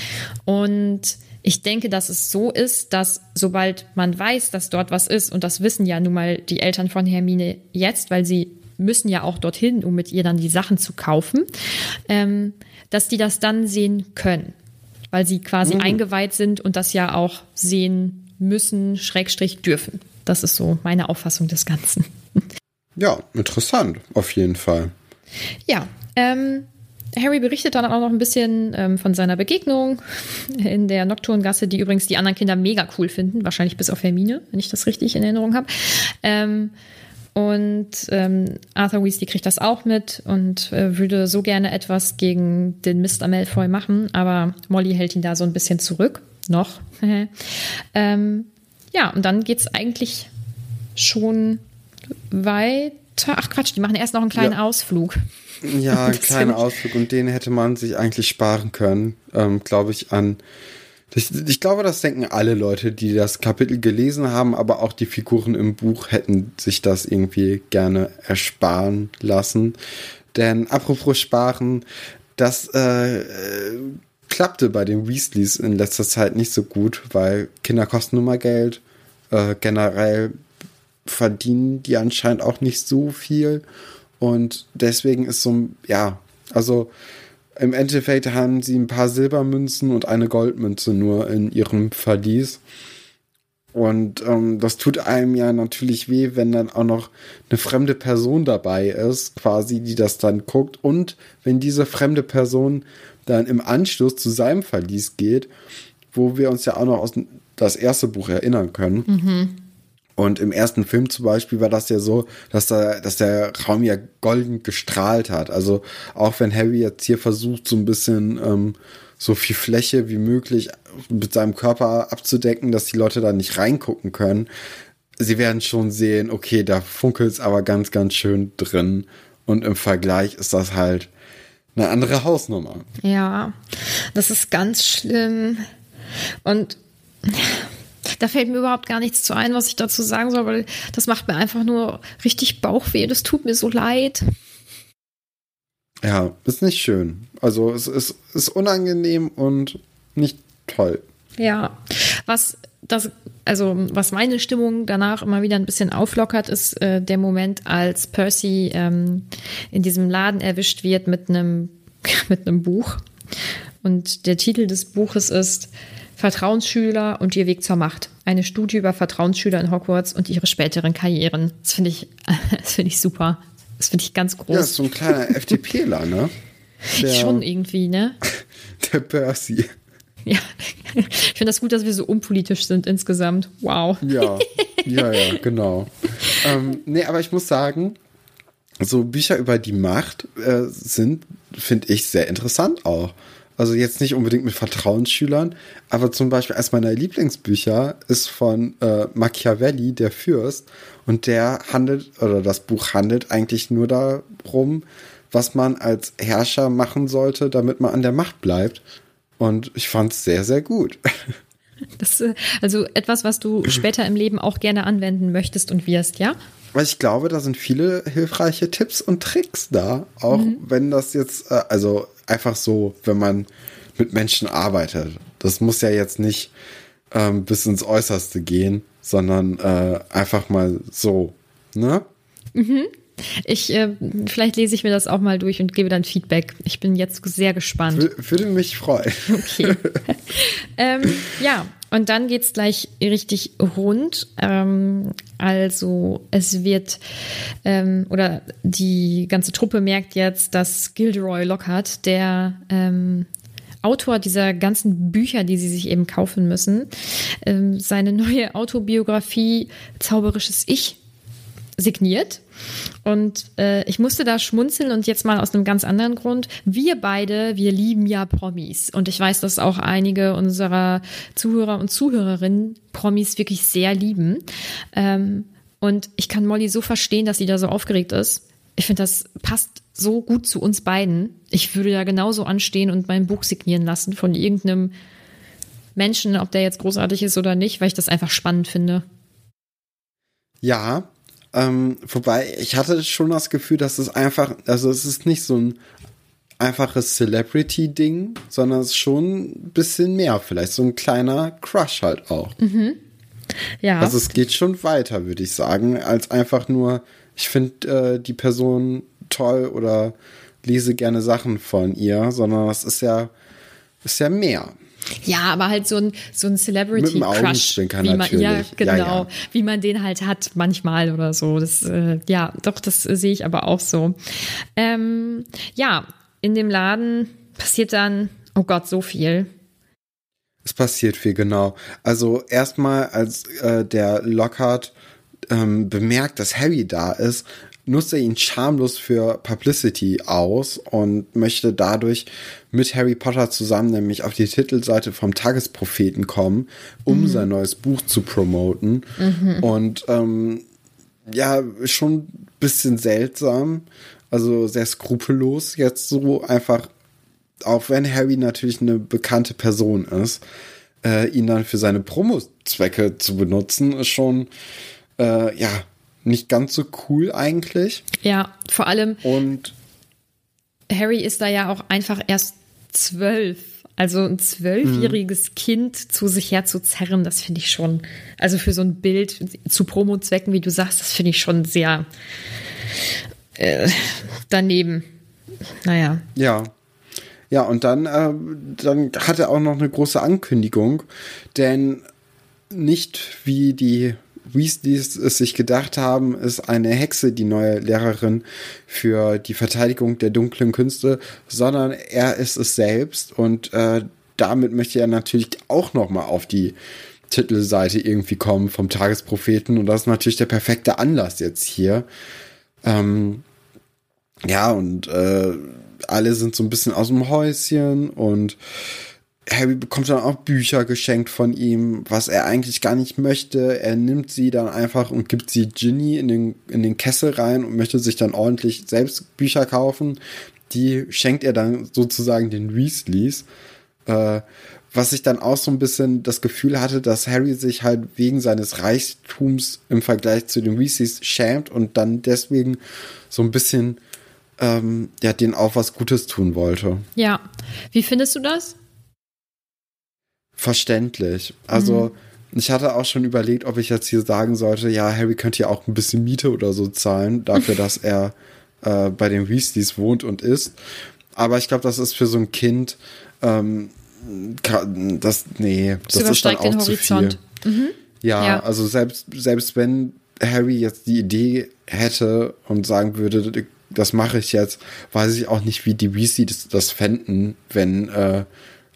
Und ich denke, dass es so ist, dass sobald man weiß, dass dort was ist, und das wissen ja nun mal die Eltern von Hermine jetzt, weil sie müssen ja auch dorthin, um mit ihr dann die Sachen zu kaufen, ähm, dass die das dann sehen können, weil sie quasi mhm. eingeweiht sind und das ja auch sehen müssen, Schrägstrich dürfen. Das ist so meine Auffassung des Ganzen. Ja, interessant, auf jeden Fall. Ja, ähm, Harry berichtet dann auch noch ein bisschen ähm, von seiner Begegnung in der Nocturngasse, die übrigens die anderen Kinder mega cool finden, wahrscheinlich bis auf Hermine, wenn ich das richtig in Erinnerung habe. Ähm, und ähm, Arthur Weasley kriegt das auch mit und äh, würde so gerne etwas gegen den Mr. Malfoy machen, aber Molly hält ihn da so ein bisschen zurück. Noch. *laughs* ähm, ja, und dann geht es eigentlich schon weiter. Ach Quatsch, die machen erst noch einen kleinen ja. Ausflug. Ja, *laughs* einen kleinen Ausflug und den hätte man sich eigentlich sparen können, ähm, glaube ich, an. Ich, ich, glaube, das denken alle Leute, die das Kapitel gelesen haben, aber auch die Figuren im Buch hätten sich das irgendwie gerne ersparen lassen. Denn apropos sparen, das äh, klappte bei den Weasleys in letzter Zeit nicht so gut, weil Kinder kosten nun mal Geld. Äh, generell verdienen die anscheinend auch nicht so viel. Und deswegen ist so, ja, also im Endeffekt haben sie ein paar Silbermünzen und eine Goldmünze nur in ihrem Verlies. Und ähm, das tut einem ja natürlich weh, wenn dann auch noch eine fremde Person dabei ist, quasi, die das dann guckt. Und wenn diese fremde Person dann im Anschluss zu seinem Verlies geht, wo wir uns ja auch noch aus das erste Buch erinnern können. Mhm und im ersten Film zum Beispiel war das ja so, dass, da, dass der Raum ja golden gestrahlt hat. Also auch wenn Harry jetzt hier versucht, so ein bisschen ähm, so viel Fläche wie möglich mit seinem Körper abzudecken, dass die Leute da nicht reingucken können, sie werden schon sehen, okay, da funkelt es aber ganz, ganz schön drin. Und im Vergleich ist das halt eine andere Hausnummer. Ja, das ist ganz schlimm. Und da fällt mir überhaupt gar nichts zu ein, was ich dazu sagen soll, weil das macht mir einfach nur richtig Bauchweh. Das tut mir so leid. Ja, ist nicht schön. Also es ist, ist unangenehm und nicht toll. Ja, was das, also was meine Stimmung danach immer wieder ein bisschen auflockert, ist äh, der Moment, als Percy ähm, in diesem Laden erwischt wird mit einem *laughs* mit einem Buch. Und der Titel des Buches ist Vertrauensschüler und ihr Weg zur Macht. Eine Studie über Vertrauensschüler in Hogwarts und ihre späteren Karrieren. Das finde ich, *laughs* das finde ich super. Das finde ich ganz groß. Ja, so ein kleiner *laughs* FDPler, ne? Der, Schon irgendwie, ne? *laughs* Der Percy. Ja, ich finde das gut, dass wir so unpolitisch sind insgesamt. Wow. Ja, ja, ja, genau. ähm, nee, aber ich muss sagen, so Bücher über die Macht äh, sind, finde ich, sehr interessant auch. Also jetzt nicht unbedingt mit Vertrauensschülern, aber zum Beispiel eines meiner Lieblingsbücher ist von äh, Machiavelli, der Fürst. Und der handelt, oder das Buch handelt eigentlich nur darum, was man als Herrscher machen sollte, damit man an der Macht bleibt. Und ich fand es sehr, sehr gut. *laughs* Das, äh, also etwas, was du später im Leben auch gerne anwenden möchtest und wirst, ja? Weil ich glaube, da sind viele hilfreiche Tipps und Tricks da. Auch mhm. wenn das jetzt, äh, also einfach so, wenn man mit Menschen arbeitet. Das muss ja jetzt nicht ähm, bis ins Äußerste gehen, sondern äh, einfach mal so, ne? Mhm. Ich, äh, vielleicht lese ich mir das auch mal durch und gebe dann Feedback. Ich bin jetzt sehr gespannt. W würde mich freuen. Okay. *laughs* ähm, ja, und dann geht es gleich richtig rund. Ähm, also es wird, ähm, oder die ganze Truppe merkt jetzt, dass Gilderoy Lockhart, der ähm, Autor dieser ganzen Bücher, die sie sich eben kaufen müssen, ähm, seine neue Autobiografie Zauberisches Ich signiert. Und äh, ich musste da schmunzeln und jetzt mal aus einem ganz anderen Grund. Wir beide, wir lieben ja Promis. Und ich weiß, dass auch einige unserer Zuhörer und Zuhörerinnen Promis wirklich sehr lieben. Ähm, und ich kann Molly so verstehen, dass sie da so aufgeregt ist. Ich finde, das passt so gut zu uns beiden. Ich würde da genauso anstehen und mein Buch signieren lassen von irgendeinem Menschen, ob der jetzt großartig ist oder nicht, weil ich das einfach spannend finde. Ja, ähm, wobei, ich hatte schon das Gefühl, dass es einfach, also es ist nicht so ein einfaches Celebrity-Ding, sondern es ist schon ein bisschen mehr, vielleicht so ein kleiner Crush halt auch. Mhm. Ja. Also es geht schon weiter, würde ich sagen, als einfach nur, ich finde äh, die Person toll oder lese gerne Sachen von ihr, sondern das ist ja, ist ja mehr. Ja, aber halt so ein, so ein Celebrity Crush, wie man, ja, natürlich. genau, Ja, ja. wie man den halt hat manchmal oder so. Das, äh, ja, doch, das äh, sehe ich aber auch so. Ähm, ja, in dem Laden passiert dann, oh Gott, so viel. Es passiert viel, genau. Also erstmal, als äh, der Lockhart ähm, bemerkt, dass Harry da ist, nutzt er ihn schamlos für Publicity aus und möchte dadurch mit Harry Potter zusammen nämlich auf die Titelseite vom Tagespropheten kommen, um sein neues Buch zu promoten. Und ähm, ja, schon ein bisschen seltsam, also sehr skrupellos jetzt so einfach, auch wenn Harry natürlich eine bekannte Person ist, äh, ihn dann für seine Promo-Zwecke zu benutzen, ist schon, äh, ja, nicht ganz so cool eigentlich. Ja, vor allem Und Harry ist da ja auch einfach erst zwölf. Also ein zwölfjähriges Kind zu sich herzuzerren, das finde ich schon, also für so ein Bild zu Promo-Zwecken, wie du sagst, das finde ich schon sehr äh, daneben. Naja. Ja. Ja, und dann, äh, dann hat er auch noch eine große Ankündigung, denn nicht wie die Weasleys es sich gedacht haben, ist eine Hexe die neue Lehrerin für die Verteidigung der dunklen Künste, sondern er ist es selbst und äh, damit möchte er natürlich auch noch mal auf die Titelseite irgendwie kommen vom Tagespropheten und das ist natürlich der perfekte Anlass jetzt hier. Ähm, ja, und äh, alle sind so ein bisschen aus dem Häuschen und Harry bekommt dann auch Bücher geschenkt von ihm, was er eigentlich gar nicht möchte. Er nimmt sie dann einfach und gibt sie Ginny in den, in den Kessel rein und möchte sich dann ordentlich selbst Bücher kaufen. Die schenkt er dann sozusagen den Weasleys. Äh, was ich dann auch so ein bisschen das Gefühl hatte, dass Harry sich halt wegen seines Reichtums im Vergleich zu den Weasleys schämt und dann deswegen so ein bisschen ähm, ja, denen auch was Gutes tun wollte. Ja. Wie findest du das? Verständlich. Also, ich hatte auch schon überlegt, ob ich jetzt hier sagen sollte, ja, Harry könnte ja auch ein bisschen Miete oder so zahlen, dafür, *laughs* dass er äh, bei den Weasleys wohnt und ist. Aber ich glaube, das ist für so ein Kind, ähm, das, nee, das, ist dann auch zu viel. Ja, Ja. also selbst, selbst wenn Harry jetzt die Idee hätte und sagen würde, das mache ich jetzt, weiß ich auch nicht, wie die Weasleys das, das fänden, wenn, äh,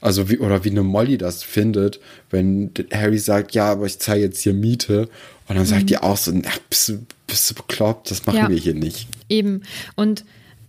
also wie, oder wie eine Molly das findet, wenn Harry sagt, ja, aber ich zahle jetzt hier Miete. Und dann sagt die auch so, na, bist du, bist du bekloppt, das machen Ja. wir hier nicht. Eben. Und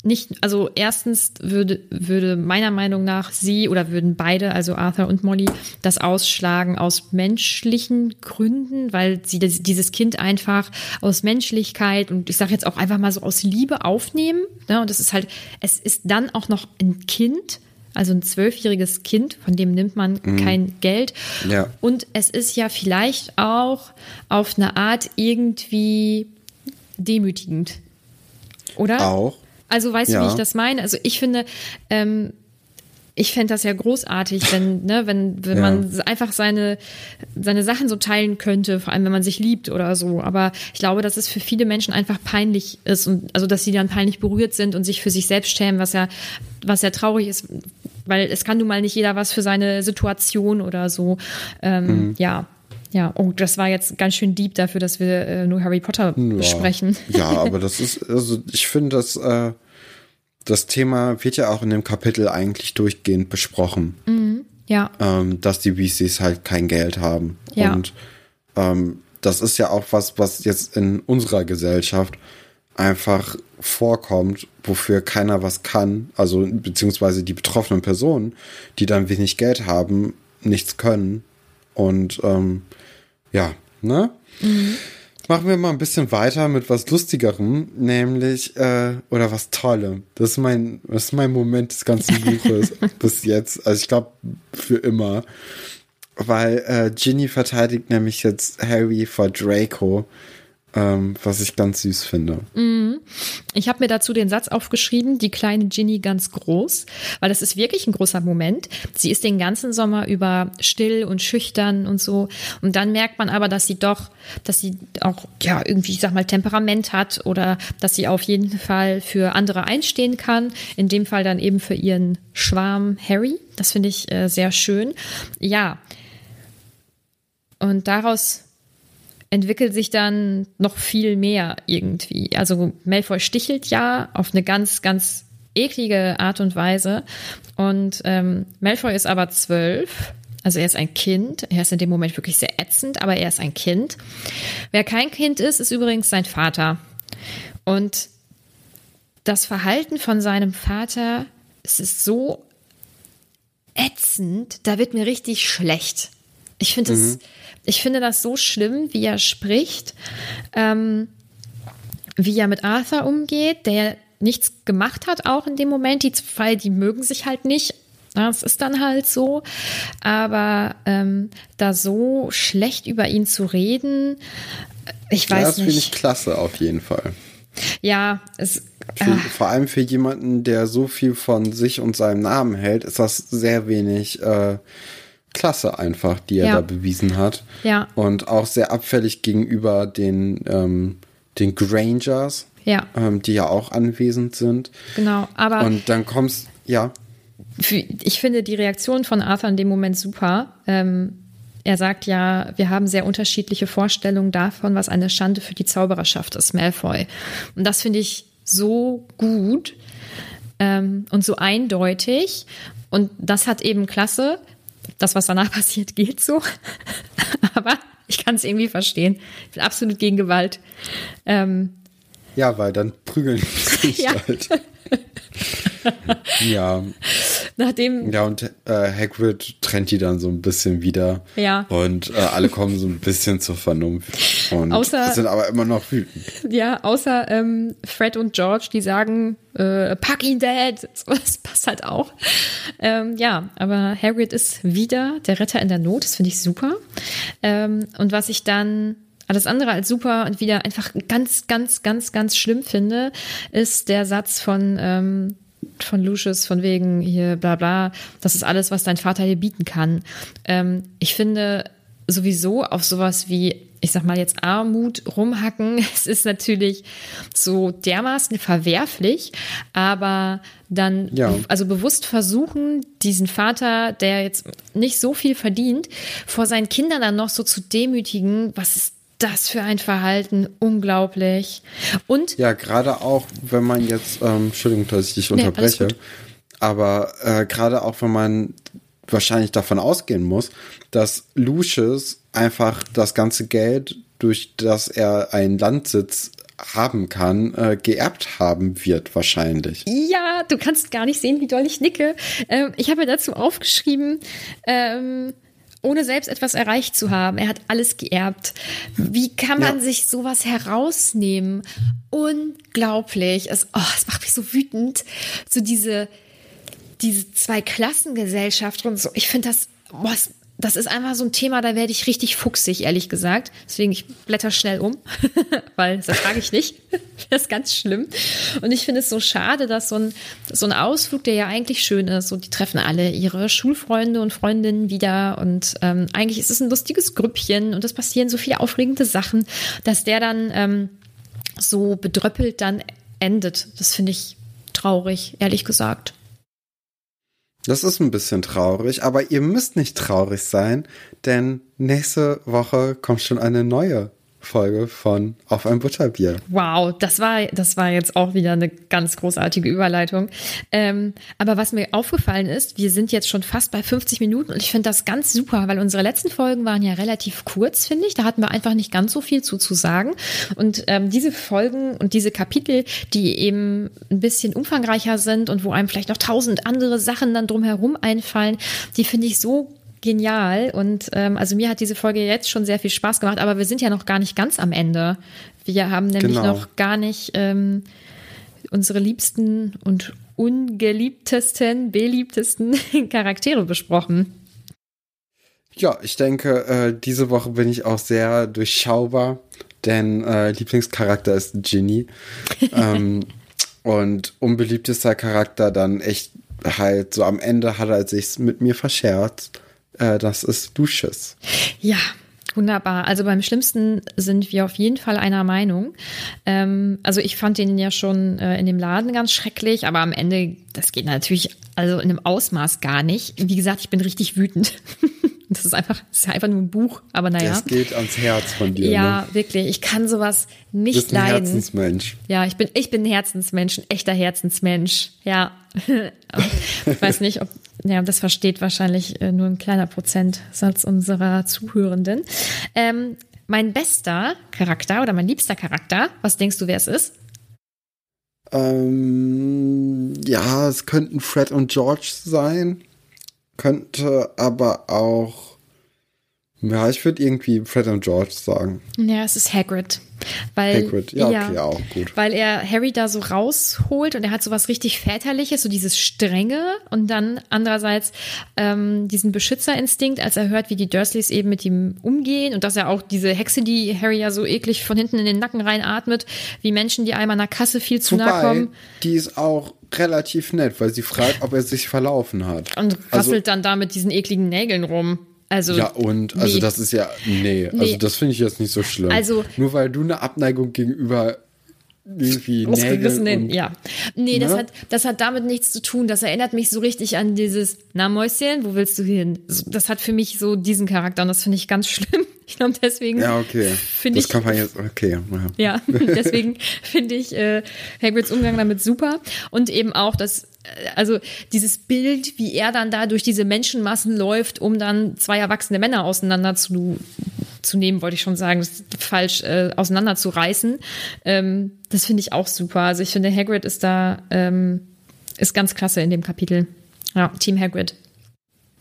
nicht, also erstens würde, würde meiner Meinung nach sie oder würden beide, also Arthur und Molly, das ausschlagen aus menschlichen Gründen, weil sie das, dieses Kind einfach aus Menschlichkeit und ich sage jetzt auch einfach mal so aus Liebe aufnehmen. Ne? Und das ist halt, es ist dann auch noch ein Kind, also ein zwölfjähriges Kind, von dem nimmt man kein Geld. Ja. Und es ist ja vielleicht auch auf eine Art irgendwie demütigend. Oder? Auch. Also weißt du, Ja. wie ich das meine? Also ich finde, ähm, ich fände das ja großartig, wenn, *laughs* ne, wenn, wenn Ja. man einfach seine, seine Sachen so teilen könnte, vor allem wenn man sich liebt oder so. Aber ich glaube, dass es für viele Menschen einfach peinlich ist und also dass sie dann peinlich berührt sind und sich für sich selbst schämen, was ja, was ja traurig ist, weil es kann nun mal nicht jeder was für seine Situation oder so. Ähm, Mhm. Ja. Ja, oh, das war jetzt ganz schön deep dafür, dass wir äh, nur Harry Potter besprechen. Ja, *laughs* aber das ist, also ich finde, dass äh, das Thema wird ja auch in dem Kapitel eigentlich durchgehend besprochen. Ja, ähm, dass die Weasleys halt kein Geld haben. Ja. Und ähm, das ist ja auch was, was jetzt in unserer Gesellschaft einfach vorkommt, wofür keiner was kann, also beziehungsweise die betroffenen Personen, die dann wenig Geld haben, nichts können. Und ähm, ja, ne? Machen wir mal ein bisschen weiter mit was Lustigerem, nämlich, äh, oder was Tollem. Das ist mein, das ist mein Moment des ganzen Buches *laughs* bis jetzt. Also ich glaube, für immer. Weil äh, Ginny verteidigt nämlich jetzt Harry vor Draco. Ähm, was ich ganz süß finde. Ich habe mir dazu den Satz aufgeschrieben, die kleine Ginny ganz groß, weil das ist wirklich ein großer Moment. Sie ist den ganzen Sommer über still und schüchtern und so. Und dann merkt man aber, dass sie doch, dass sie auch, ja, irgendwie, ich sag mal, Temperament hat oder dass sie auf jeden Fall für andere einstehen kann. In dem Fall dann eben für ihren Schwarm Harry. Das finde ich äh, sehr schön. Ja. Und daraus entwickelt sich dann noch viel mehr irgendwie. Also Malfoy stichelt ja auf eine ganz, ganz eklige Art und Weise. Und ähm, Malfoy ist aber zwölf. Also er ist ein Kind. Er ist in dem Moment wirklich sehr ätzend, aber er ist ein Kind. Wer kein Kind ist, ist übrigens sein Vater. Und das Verhalten von seinem Vater, es ist so ätzend, da wird mir richtig schlecht. Ich finde das, ich finde das so schlimm, wie er spricht, ähm, wie er mit Arthur umgeht, der nichts gemacht hat, auch in dem Moment. Die zwei, die mögen sich halt nicht. Das ist dann halt so. Aber ähm, da so schlecht über ihn zu reden, ich Ja, weiß das finde ich nicht. klasse auf jeden Fall. Ja, es, Für, ah, Vor allem für jemanden, der so viel von sich und seinem Namen hält, ist das sehr wenig äh, Klasse einfach, die er Ja. da bewiesen hat. Ja. Und auch sehr abfällig gegenüber den, ähm, den Grangers, ja, ähm, die ja auch anwesend sind. genau. Aber Und dann kommst, ja, ich finde die Reaktion von Arthur in dem Moment super. Ähm, er sagt ja, wir haben sehr unterschiedliche Vorstellungen davon, was eine Schande für die Zaubererschaft ist, Malfoy. Und das finde ich so gut ähm, und so eindeutig. Und das hat eben klasse. Das, was danach *laughs* passiert, geht so. *laughs* Aber ich kann es irgendwie verstehen. Ich bin absolut gegen Gewalt. Ähm, ja, weil dann prügeln die *laughs* sich Ja. halt. *laughs* ja, nachdem ja, und äh, Hagrid trennt die dann so ein bisschen wieder. Ja. Und äh, alle kommen so ein bisschen zur Vernunft. Und Außer- sind aber immer noch wütend. Ja, außer ähm, Fred und George, die sagen, äh, pack ihn dead. *laughs* So, Das passt halt auch. Ähm, ja, aber Hagrid ist wieder der Retter in der Not. Das finde ich super. Ähm, und was ich dann alles andere als super und wieder einfach ganz, ganz, ganz, ganz schlimm finde, ist der Satz von ähm, von Lucius von wegen hier bla bla, das ist alles, was dein Vater dir bieten kann. Ähm, ich finde sowieso auf sowas wie, ich sag mal jetzt Armut rumhacken, *laughs* es ist natürlich so dermaßen verwerflich, aber dann Ja. also bewusst versuchen, diesen Vater, der jetzt nicht so viel verdient, vor seinen Kindern dann noch so zu demütigen, was ist das für ein Verhalten? Unglaublich. Und Ja, gerade auch, wenn man jetzt, ähm, Entschuldigung, dass ich dich Nee, unterbreche, gut. aber äh, gerade auch, wenn man wahrscheinlich davon ausgehen muss, dass Lucius einfach das ganze Geld, durch das er einen Landsitz haben kann, äh, geerbt haben wird wahrscheinlich. Ja, du kannst gar nicht sehen, wie doll ich nicke. Ähm, ich habe mir dazu aufgeschrieben, ähm, ohne selbst etwas erreicht zu haben. Er hat alles geerbt. Wie kann man Ja. sich sowas herausnehmen? Unglaublich. Es, oh, es macht mich so wütend. So diese, diese Zwei-Klassengesellschaft und so. Ich finde das, boah, es- das ist einfach so ein Thema, da werde ich richtig fuchsig, ehrlich gesagt. Deswegen, ich blätter schnell um, *laughs* weil das ertrage ich nicht. *laughs* Das ist ganz schlimm. Und ich finde es so schade, dass so ein, so ein Ausflug, der ja eigentlich schön ist, so die treffen alle ihre Schulfreunde und Freundinnen wieder und ähm, eigentlich ist es ein lustiges Grüppchen und es passieren so viele aufregende Sachen, dass der dann ähm, so bedröppelt dann endet. Das finde ich traurig, ehrlich gesagt. Das ist ein bisschen traurig, aber ihr müsst nicht traurig sein, denn nächste Woche kommt schon eine neue Folge von Auf ein Butterbier. Wow, das war, das war jetzt auch wieder eine ganz großartige Überleitung. Ähm, aber was mir aufgefallen ist, wir sind jetzt schon fast bei 50 Minuten und ich finde das ganz super, weil unsere letzten Folgen waren ja relativ kurz, finde ich. Da hatten wir einfach nicht ganz so viel zu, zu sagen. Und ähm, diese Folgen und diese Kapitel, die eben ein bisschen umfangreicher sind und wo einem vielleicht noch tausend andere Sachen dann drumherum einfallen, die finde ich so genial. Und ähm, also mir hat diese Folge jetzt schon sehr viel Spaß gemacht, aber wir sind ja noch gar nicht ganz am Ende. Wir haben nämlich Genau. noch gar nicht ähm, unsere liebsten und ungeliebtesten, beliebtesten *laughs* Charaktere besprochen. Ja, ich denke, äh, diese Woche bin ich auch sehr durchschaubar denn äh, Lieblingscharakter ist Ginny. *laughs* ähm, und unbeliebtester Charakter dann echt halt so am Ende hat er sich mit mir verscherzt. Äh, das ist Lucius. Ja, Wunderbar. Also beim Schlimmsten sind wir auf jeden Fall einer Meinung. Ähm, also ich fand den ja schon äh, in dem Laden ganz schrecklich, aber am Ende, das geht natürlich also in einem Ausmaß gar nicht. Wie gesagt, ich bin richtig wütend. *laughs* Das ist einfach, das ist einfach nur ein Buch, aber naja. Das geht ans Herz von dir. Ja, ne? wirklich. Ich kann sowas nicht du bist ein leiden. Herzensmensch. Ja, ich bin, ich bin ein Herzensmensch, ein echter Herzensmensch. Ja. *laughs* ich weiß nicht, ob, ja, das versteht wahrscheinlich äh, nur ein kleiner Prozentsatz unserer Zuhörenden. Ähm, mein bester Charakter oder mein liebster Charakter, was denkst du, wer es ist? Ähm, ja, es könnten Fred und George sein. Könnte aber auch. Ja, ich würde irgendwie Fred und George sagen. Ja, es ist Hagrid. Weil, Hagrid, ja, okay, auch gut. Weil er Harry da so rausholt und er hat so was richtig Väterliches, so dieses Strenge und dann andererseits ähm, diesen Beschützerinstinkt, als er hört, wie die Dursleys eben mit ihm umgehen und dass er auch diese Hexe, die Harry ja so eklig von hinten in den Nacken reinatmet, wie Menschen, die einmal an der Kasse viel zu Wobei, nahe kommen. Die ist auch relativ nett, weil sie fragt, ob er sich verlaufen hat. Und rasselt also, dann da mit diesen ekligen Nägeln rum. Also, ja, und also nee. das ist ja, nee, also Nee. das finde ich jetzt nicht so schlimm. Also- Nur weil du eine Abneigung gegenüber irgendwie Nägeln ausgerissenen, und, ja. Nee, das Ne? hat, das hat damit nichts zu tun. Das erinnert mich so richtig an dieses, na Mäuschen, wo willst du hin? Das hat für mich so diesen Charakter und das finde ich ganz *laughs* schlimm. Ich glaube, deswegen Ja, okay. finde Das ich, kann man jetzt, okay. Ja. ja, *laughs* deswegen finde ich äh, Hagrids Umgang damit super und eben auch das, äh, also dieses Bild, wie er dann da durch diese Menschenmassen läuft, um dann zwei erwachsene Männer auseinander zu, zu nehmen, wollte ich schon sagen, falsch äh, auseinanderzureißen. Ähm, das finde ich auch super. Also ich finde, Hagrid ist da ähm, ist ganz klasse in dem Kapitel. Ja, Team Hagrid.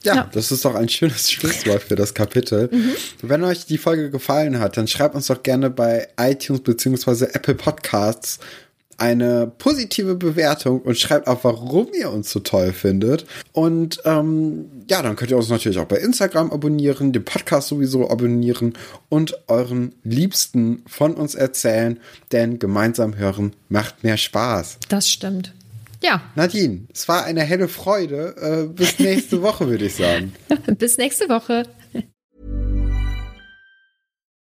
Ja, Ja. das ist doch ein schönes *laughs* Schlusswort für das Kapitel. Wenn euch die Folge gefallen hat, dann schreibt uns doch gerne bei iTunes beziehungsweise Apple Podcasts eine positive Bewertung und schreibt auch, warum ihr uns so toll findet. Und ähm, ja, dann könnt ihr uns natürlich auch bei Instagram abonnieren, den Podcast sowieso abonnieren und euren Liebsten von uns erzählen, denn gemeinsam hören macht mehr Spaß. Das stimmt. Ja, Nadine, es war eine helle Freude. Äh, bis nächste Woche, würde ich sagen. *laughs* bis nächste Woche.